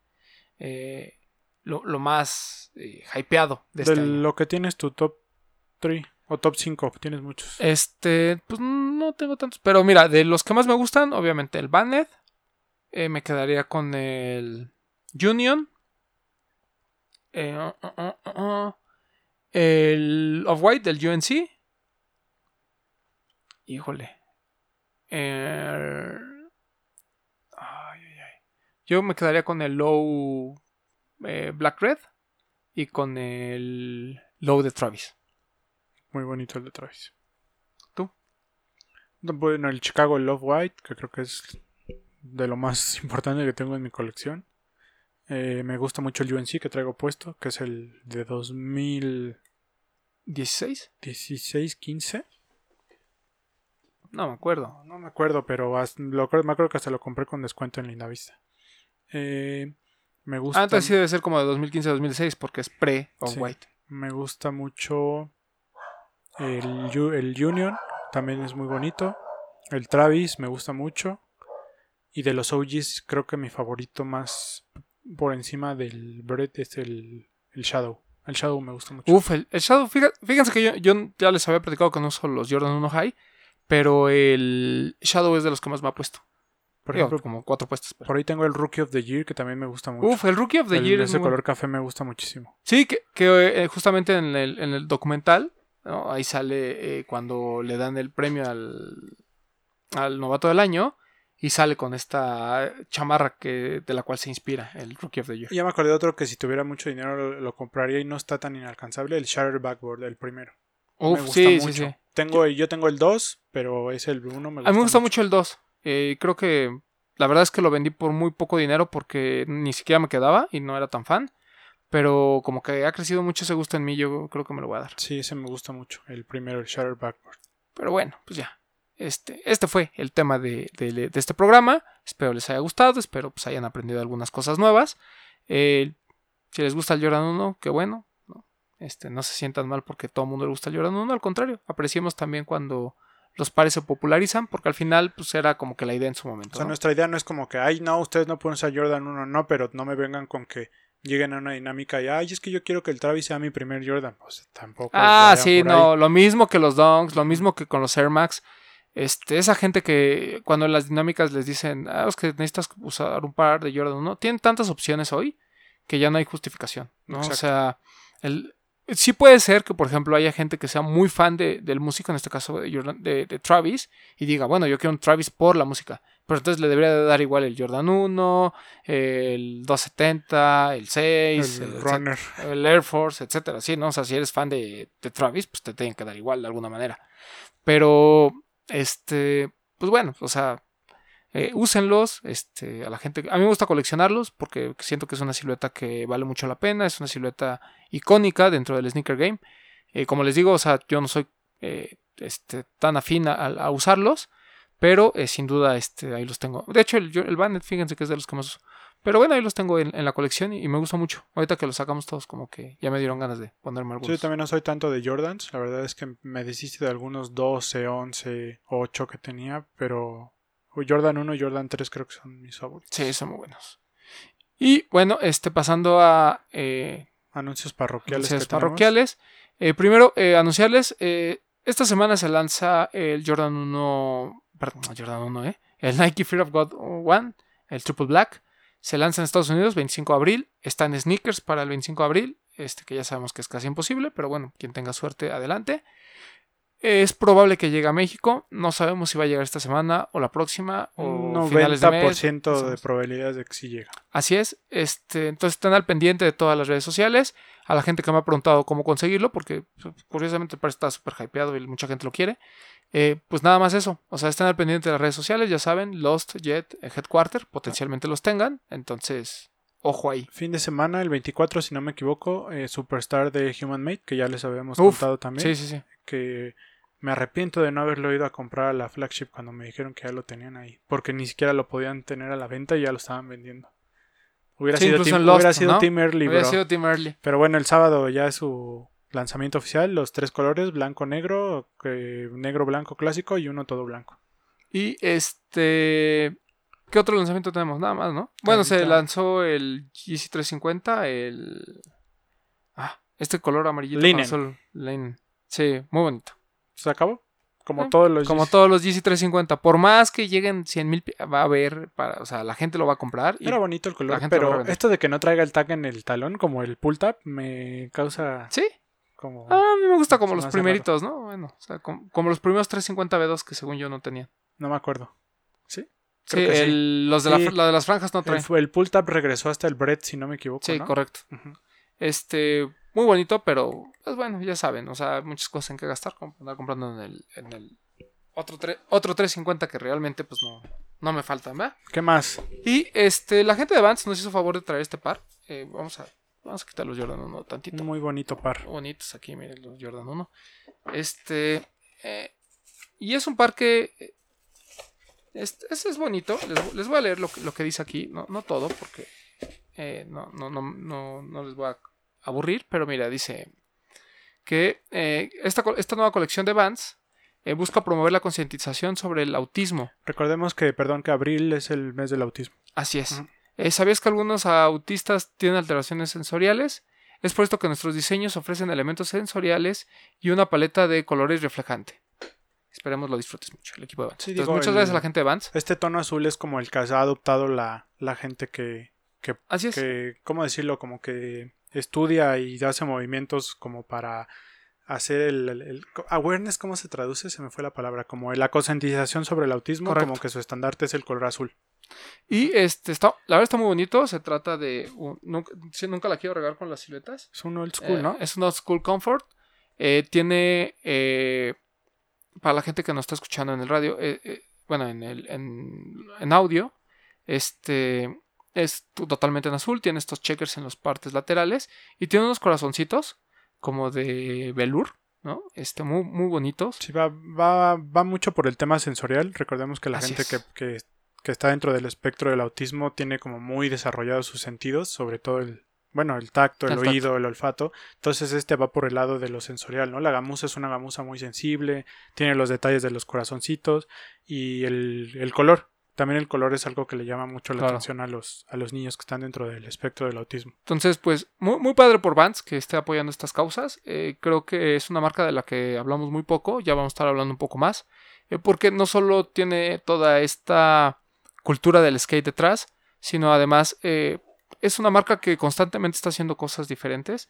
eh, lo, lo más eh, hypeado de De este año. lo que tienes tu top 3 o top 5, tienes muchos. Este, pues no tengo tantos. Pero mira, de los que más me gustan, obviamente el Banned. Me quedaría con el Union. Eh, uh, uh, uh, el Off-White del UNC. Híjole. Eh, ay, ay, ay. Yo me quedaría con el Low eh, Black Red. Y con el Low de Travis. Muy bonito el de Travis. ¿Tú? No, Bueno, el Chicago Love White, que creo que es de lo más importante que tengo en mi colección. Eh, me gusta mucho el UNC que traigo puesto, que es el de 2016-15. ¿16? No me acuerdo. No me acuerdo, pero lo, me acuerdo que hasta lo compré con descuento en Lindavista. Eh, me gusta. Entonces sí debe ser como de 2015-2016 porque es pre o Sí. white. Me gusta mucho el, el Union, también es muy bonito. El Travis me gusta mucho. Y de los OGs, creo que mi favorito más por encima del Brett es el, el Shadow. El Shadow me gusta mucho. Uf, el, el Shadow, fíjate- fíjense que yo, yo ya les había platicado que no uso los Jordan 1 High, pero el Shadow es de los que más me ha puesto. por Digo, ejemplo, como cuatro puestos. pero- por ahí tengo el Rookie of the Year, que también me gusta mucho. Uf, el Rookie of the El- Year es ese muy bueno. color café me gusta muchísimo. Sí, que, que, eh, justamente en el, en el documental, ¿no? ahí sale eh, cuando le dan el premio al, al novato del año y sale con esta chamarra que, de la cual se inspira el Rookie of the Year. Ya me acordé de otro que si tuviera mucho dinero lo, lo compraría y no está tan inalcanzable, el Shatter Backboard, el primero. me Uf, gusta sí, sí, mucho. sí. Tengo, yo tengo el 2, pero es el 1 me gusta A mí me gusta mucho el 2. Eh, creo que la verdad es que lo vendí por muy poco dinero porque ni siquiera me quedaba y no era tan fan. Pero como que ha crecido mucho ese gusto en mí, yo creo que me lo voy a dar. Sí, ese me gusta mucho, el primero, el Shatter Backboard. Pero bueno, pues ya. Este, este fue el tema de, de- de este programa. Espero les haya gustado. Espero pues hayan aprendido algunas cosas nuevas. Eh, si les gusta el Jordan 1, qué bueno. ¿no? Este, no se sientan mal porque todo el mundo le gusta el Jordan 1. Al contrario, apreciemos también cuando los pares se popularizan. Porque al final pues era como que la idea en su momento. O sea, ¿no? nuestra idea no es como que, ay, no, ustedes no pueden usar Jordan 1, no, pero no me vengan con que lleguen a una dinámica y, ay, es que yo quiero que el Travis sea mi primer Jordan. Pues tampoco. Ah, sí, no, ahí. lo mismo que los Donks, lo mismo que con los Air Max. Este, esa gente que cuando en las dinámicas les dicen, ah, es que necesitas usar un par de Jordan 1, tienen tantas opciones hoy que ya no hay justificación, ¿no? O sea, el, sí puede ser que, por ejemplo, haya gente que sea muy fan de, del músico, en este caso de, Jordan- de- de Travis, y diga, bueno, yo quiero un Travis por la música. Pero entonces le debería de dar igual el Jordan 1, el 270, el 6, el el, runner. el Air Force, etcétera. Sí, ¿no? O sea, si eres fan de, de Travis, pues te tienen que dar igual de alguna manera. Pero, este, pues bueno, o sea, eh, úsenlos. Este, a la gente, a mí me gusta coleccionarlos porque siento que es una silueta que vale mucho la pena. Es una silueta icónica dentro del sneaker game. Eh, como les digo, o sea, yo no soy eh, este, tan afín a, a usarlos. Pero eh, sin duda este, ahí los tengo. De hecho, el, el Bandit, fíjense que es de los que más. Pero bueno, ahí los tengo en, en la colección y, y me gusta mucho. Ahorita que los sacamos todos, como que ya me dieron ganas de ponerme algunos. yo también no soy tanto de Jordans. La verdad es que me deshice de algunos 12, 11, 8 que tenía. Pero Jordan 1 y Jordan 3 creo que son mis favoritos. Sí, son muy buenos. Y bueno, este, pasando a eh, Anuncios parroquiales. anuncios que parroquiales. Eh, primero, eh, anunciarles, eh, esta semana se lanza el Jordan 1, perdón, no, Jordan 1, eh, el Nike Fear of God One, el Triple Black. Se lanza en Estados Unidos 25 de abril. Está en sneakers para el 25 de abril. Este que ya sabemos que es casi imposible, pero bueno, quien tenga suerte, adelante. Es probable que llegue a México. No sabemos si va a llegar esta semana o la próxima o Un finales de mes. 90% no de sabemos. probabilidades de que sí llega. Así es. Este, entonces estén al pendiente de todas las redes sociales. A la gente que me ha preguntado cómo conseguirlo, porque pues, curiosamente parece está súper hypeado y mucha gente lo quiere. Eh, pues nada más eso. O sea, estén al pendiente de las redes sociales. Ya saben, Lost, Jet, Headquarter, potencialmente los tengan. Entonces, ojo ahí. Fin de semana, el 24, si no me equivoco, eh, Superstar de Human Made, que ya les habíamos Uf, contado también. Sí, sí, sí. Que me arrepiento de no haberlo ido a comprar a la flagship cuando me dijeron que ya lo tenían ahí. Porque ni siquiera lo podían tener a la venta y ya lo estaban vendiendo. Hubiera Sí, sido, team, Lost, hubiera sido ¿no? Team Early, bro. sido Team Early. Pero bueno, el sábado ya es su lanzamiento oficial, los tres colores, blanco-negro, negro-blanco clásico y uno todo blanco. Y este. ¿Qué otro lanzamiento tenemos? Nada más, ¿no? Bueno, se lanzó el GC350, el. Ah, este color amarillito. Linen. azul, Linen. Sí, muy bonito. ¿Se acabó? Como Eh, todos los Como Yeezy. todos los GC350. Por más que lleguen 100 mil, va a haber. Para, o sea, la gente lo va a comprar. Y, Era bonito el color, pero esto de que no traiga el tag en el talón, como el pull tab, me causa sí, como... Ah, a mí me gusta como los primeritos, ¿no? Bueno, o sea, com- como, los primeros 350 B2 que según yo no tenían. No me acuerdo. Sí, Creo que sí. el- los de Sí. la, la de las franjas no traen. el pull tab regresó hasta el bread, si no me equivoco. Sí, ¿no? correcto. Este, muy bonito, pero pues bueno, ya saben, o sea, muchas cosas en que gastar, como andar comprando en el, en el otro, tre- otro 350 que realmente pues no, no me faltan, ¿verdad? ¿Qué más? Y este, la gente de Vans nos hizo favor de traer este par. Eh, vamos a vamos a quitar los Jordan 1 tantito. Muy bonito par. bonitos aquí, miren los Jordan 1. Este, eh, y es un par que este, este es bonito. Les, les voy a leer lo, que- lo que dice aquí, no, no todo, porque eh, no, no, no, no, no les voy a aburrir, pero mira, dice que eh, esta, esta nueva colección de Vans eh, busca promover la concientización sobre el autismo. Recordemos que, perdón, que abril es el mes del autismo. Así es. Eh, ¿Sabías que algunos autistas tienen alteraciones sensoriales? Es por esto que nuestros diseños ofrecen elementos sensoriales y una paleta de colores reflejante. Esperemos lo disfrutes mucho, el equipo de Vans. Sí, Entonces, digo, muchas el- gracias a la gente de Vans. Este tono azul es como el que ha adoptado la, la gente que, que, Así es. que, ¿cómo decirlo? Como que estudia y hace movimientos como para hacer el, el- el- awareness, ¿cómo se traduce? Se me fue la palabra, como la concientización sobre el autismo, Correcto. como que su estandarte es el color azul. Y este está, la verdad está muy bonito. Se trata de. un- nunca, la quiero regar con las siluetas. Es un old school, Eh, ¿no? Es un old school comfort. Eh, tiene. eh, para la gente que nos está escuchando en el radio. bueno, en, el, en, en audio. Este. Es to- totalmente en azul. Tiene estos checkers en las partes laterales. Y tiene unos corazoncitos. Como de velour. ¿No? Este, muy, muy bonitos. Sí, va, va, va mucho por el tema sensorial. Recordemos que la Así gente es. que, que, que está dentro del espectro del autismo tiene como muy desarrollados sus sentidos, sobre todo el, bueno, el tacto, el, El tacto. oído, el olfato. Entonces este va por el lado de lo sensorial, ¿no? La gamuza es una gamuza muy sensible, tiene los detalles de los corazoncitos y el, el color. También el color es algo que le llama mucho la Claro. atención a los, a los niños que están dentro del espectro del autismo. Entonces, pues, muy, muy padre por Vans que esté apoyando estas causas. Eh, creo que es una marca de la que hablamos muy poco, ya vamos a estar hablando un poco más, eh, porque no solo tiene toda esta cultura del skate detrás, sino además eh, es una marca que constantemente está haciendo cosas diferentes.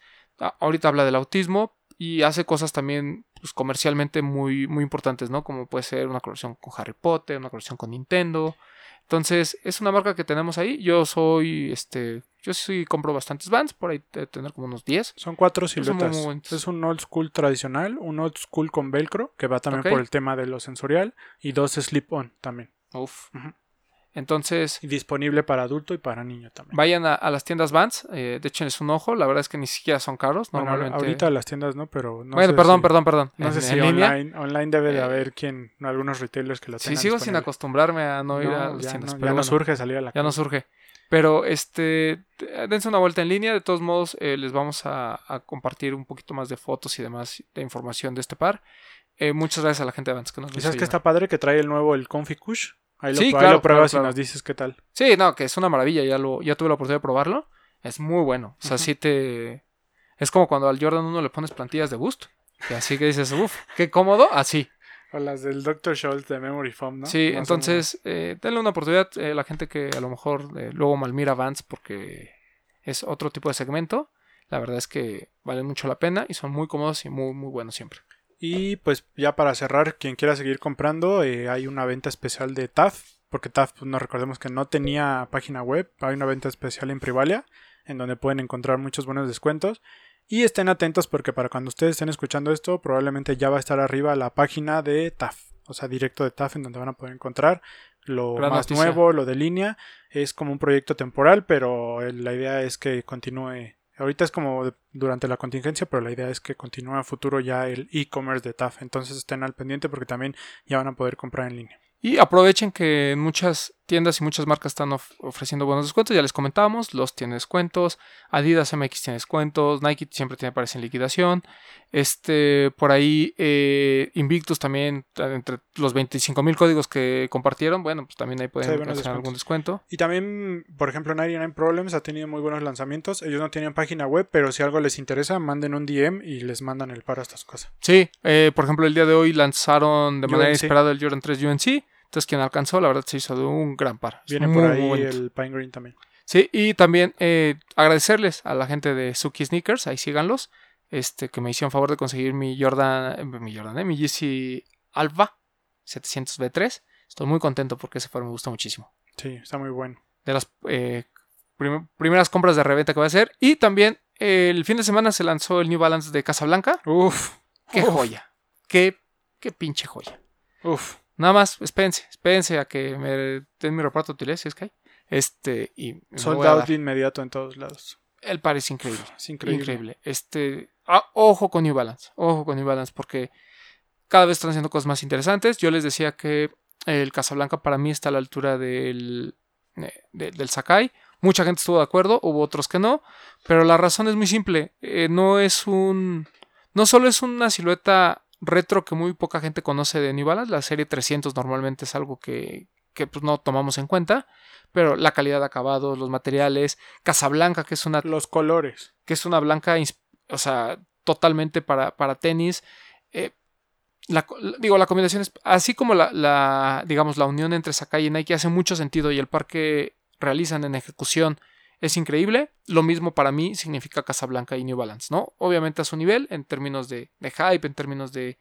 Ahorita habla del autismo y hace cosas también pues, comercialmente muy, muy importantes, ¿no? Como puede ser una colaboración con Harry Potter, una colaboración con Nintendo. Entonces, es una marca que tenemos ahí. Yo soy, este, yo sí compro bastantes Vans, por ahí de tener como unos 10. Son cuatro Son siluetas. muy bonitos. Es un old school tradicional, un old school con velcro, que va también por el tema de lo sensorial, y dos slip-on también. Uf. Ujú. Entonces, Y disponible para adulto y para niño también. vayan a, a las tiendas Vans, eh, de hecho es un ojo, la verdad es que ni siquiera son caros, Bueno, normalmente... ahorita las tiendas no, pero no bueno, sé perdón, si- perdón, perdón. No En- sé si línea. online, online debe de Eh, haber quien, algunos retailers que lo Sí, tengan sigo sin acostumbrarme a no, ir a No, las ya, tiendas. no, pero ya no bueno, surge salir a la Ya no surge. Pero este, dense una vuelta en línea. De todos modos, eh, les vamos a, a compartir un poquito más de fotos y demás de información de este par. Eh, muchas gracias a la gente de Vans que nos lo ¿Y sabes que está padre que trae el nuevo, el Comfy Kush? Ahí lo, Sí, ahí claro, lo pruebas claro, y nos dices qué tal. Sí, no, que es una maravilla. Ya, lo, ya tuve la oportunidad de probarlo. Es muy bueno. O sea, Ujú. sí te. Es como cuando al Jordan 1 le pones plantillas de boost. Que así que dices, uff, qué cómodo. Así. O las del Dr. Schultz de Memory Foam, ¿no? Sí, Más entonces, eh, denle una oportunidad a la gente que a lo mejor eh, luego malmira Vans porque es otro tipo de segmento. La verdad es que valen mucho la pena y son muy cómodos y muy, muy buenos siempre. Y pues ya para cerrar, quien quiera seguir comprando, eh, hay una venta especial de TAF, porque TAF, pues no recordemos que no tenía página web, hay una venta especial en Privalia, en donde pueden encontrar muchos buenos descuentos. Y estén atentos porque para cuando ustedes estén escuchando esto, probablemente ya va a estar arriba la página de TAF, o sea, directo de TAF, en donde van a poder encontrar lo Gran más noticia. nuevo, lo de línea. Es como un proyecto temporal, pero eh, la idea es que continúe. Ahorita es como durante la contingencia, pero la idea es que continúe a futuro ya el e-commerce de TAF. Entonces estén al pendiente porque también ya van a poder comprar en línea. Y aprovechen que muchas tiendas y muchas marcas están of- ofreciendo buenos descuentos. Ya les comentábamos, los tiene descuentos. Adidas MX tiene descuentos. Nike siempre tiene aparece en liquidación. Este, por ahí, eh, Invictus también, entre los 25 mil códigos que compartieron, bueno, pues también ahí Sí, pueden buenos hacer algún descuento. Y también, por ejemplo, 99 Problems ha tenido muy buenos lanzamientos. Ellos no tienen página web, pero si algo les interesa, manden un DM y les mandan el par hasta su casa. Sí, eh, por ejemplo, el día de hoy lanzaron de manera inesperada el Jordan 3 UNC. Entonces, quien alcanzó, la verdad, se hizo de un gran par. Viene muy, por ahí el Pine Green también. Sí, y también eh, agradecerles a la gente de Suki Sneakers, ahí síganlos, este, que me hicieron favor de conseguir mi Jordan, eh, mi Jordan, eh, mi GC Alpha 700B3. Estoy muy contento porque ese par me gusta muchísimo. Sí, está muy bueno. De las eh, prim- primeras compras de reventa que voy a hacer. Y también el fin de semana se lanzó el New Balance de Casablanca. Uf, ¡Qué Uf. joya! ¡Qué, qué pinche joya! uf. Nada más, espérense, espérense a que me den mi reparto de si es que hay. Este, y me voy a Sold out dar. de inmediato en todos lados. El par es increíble. Es increíble. Increíble. Este, ah, ojo con New Balance. Ojo con New Balance porque cada vez están haciendo cosas más interesantes. Yo les decía que el Casablanca para mí está a la altura del, eh, de- del Sakai. Mucha gente estuvo de acuerdo, hubo otros que no. Pero la razón es muy simple. Eh, no es un. No solo es una silueta retro que muy poca gente conoce de New Balance. La serie 300 normalmente es algo que, que pues, no tomamos en cuenta. Pero la calidad de acabados, los materiales, Casablanca, que es una Los colores. que es una blanca, o sea, totalmente para, para tenis. Eh, la- digo, la combinación es, así como la, la, digamos, la unión entre Sakai y Nike hace mucho sentido y el par que realizan en ejecución es increíble. Lo mismo para mí significa Casablanca y New Balance, ¿no? Obviamente a su nivel, en términos de, de hype, en términos de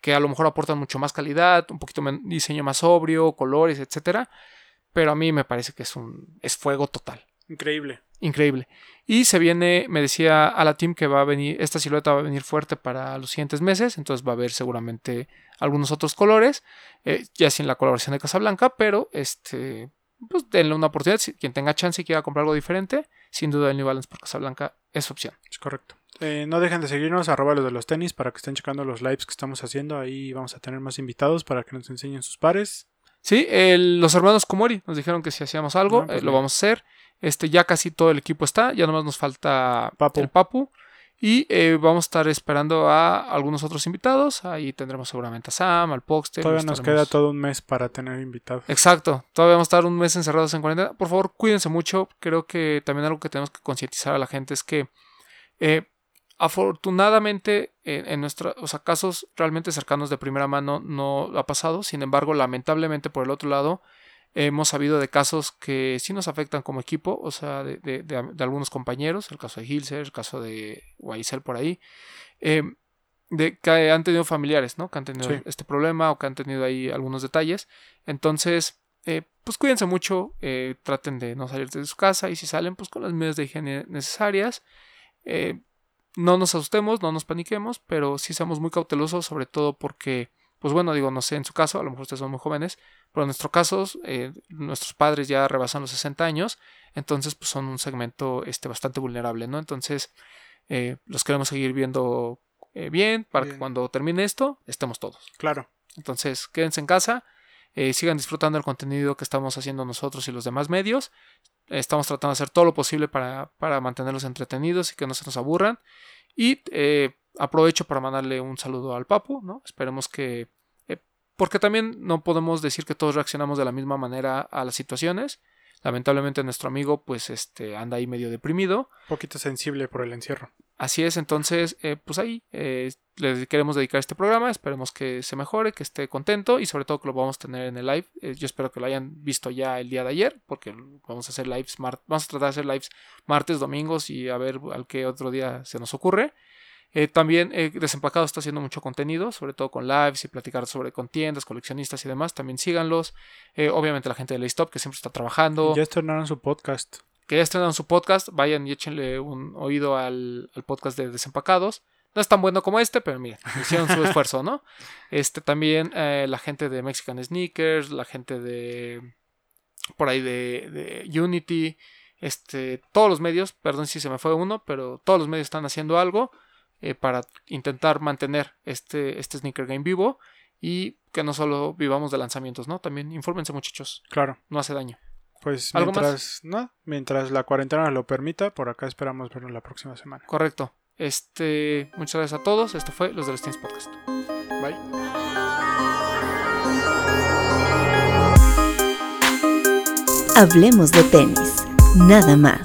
que a lo mejor aportan mucho más calidad, un poquito men- diseño más sobrio, colores, etcétera. Pero a mí me parece que es un es fuego total Increíble. increíble. Y se viene, me decía a la team que va a venir, esta silueta va a venir fuerte para los siguientes meses, entonces va a haber seguramente algunos otros colores, eh, ya sin la colaboración de Casablanca, pero este, pues denle una oportunidad, si quien tenga chance y quiera comprar algo diferente, sin duda el New Balance por Casablanca es opción. Es correcto. Eh, no dejen de seguirnos, arroba los de los tenis, para que estén checando los lives que estamos haciendo. Ahí vamos a tener más invitados para que nos enseñen sus pares. Sí, el- los hermanos Komori nos dijeron que si hacíamos algo, Ah, pues eh, lo vamos a hacer. Este, ya casi todo el equipo está, ya nomás nos falta Papu. el Papu. Y eh, vamos a estar esperando a algunos otros invitados. Ahí tendremos seguramente a Sam, al Poxter. Todavía nos estaremos- queda todo un mes para tener invitados. Exacto, todavía vamos a estar un mes encerrados en cuarentena. Por favor, cuídense mucho. Creo que también algo que tenemos que concientizar a la gente es que eh, afortunadamente en, en nuestros o sea, casos realmente cercanos de primera mano no ha pasado. Sin embargo, lamentablemente por el otro lado, Hemos sabido de casos que sí nos afectan como equipo, o sea, de, de- de- de algunos compañeros, el caso de Hilser, el caso de Waisel por ahí, eh, de que han tenido familiares, ¿no? Que han tenido Sí. este problema o que han tenido ahí algunos detalles. Entonces, eh, pues cuídense mucho, eh, traten de no salir de su casa y si salen, pues con las medidas de higiene necesarias. Eh, no nos asustemos, no nos paniquemos, pero sí seamos muy cautelosos, sobre todo porque, pues bueno, digo, no sé en su caso, a lo mejor ustedes son muy jóvenes, pero en nuestro caso, eh, nuestros padres ya rebasan los 60 años, entonces pues son un segmento este, bastante vulnerable, ¿no? Entonces, eh, los queremos seguir viendo eh, bien para que cuando termine esto, estemos todos. Claro. Entonces, quédense en casa, sigan disfrutando el contenido que estamos haciendo nosotros y los demás medios. Estamos tratando de hacer todo lo posible para, para mantenerlos entretenidos y que no se nos aburran. Y aprovecho para mandarle un saludo al Papu, ¿no? Esperemos que... porque también no podemos decir que todos reaccionamos de la misma manera a las situaciones. Lamentablemente nuestro amigo pues este anda ahí medio deprimido. Un poquito sensible por el encierro. Así es, entonces, eh, pues ahí eh, le queremos dedicar este programa. Esperemos que se mejore, que esté contento y sobre todo que lo vamos a tener en el live. Eh, yo espero que lo hayan visto ya el día de ayer, porque vamos a hacer lives, vamos a tratar de hacer lives martes, domingos y a ver al qué otro día se nos ocurre. Eh, también eh, Desempacado está haciendo mucho contenido, sobre todo con lives y platicar sobre contiendas, coleccionistas y demás. También síganlos. Eh, obviamente la gente de Laystop que siempre está trabajando Ya estrenaron su podcast. que ya estrenaron su podcast, vayan y échenle un oído al, al podcast de Desempacados. No es tan bueno como este, pero miren, hicieron su esfuerzo, ¿no? Este también eh, la gente de Mexican Sneakers, la gente de por ahí de, de Unity, este, todos los medios, perdón si se me fue uno, pero todos los medios están haciendo algo eh, para intentar mantener este, este sneaker game vivo y que no solo vivamos de lanzamientos, ¿no? También infórmense muchachos, Claro. no hace daño. Pues ¿Algo más? mientras, no, mientras la cuarentena nos lo permita, por acá esperamos vernos la próxima semana. Correcto. Este, muchas gracias a todos. Esto fue Los de los Teens Podcast. Bye. Hablemos de tenis, nada más.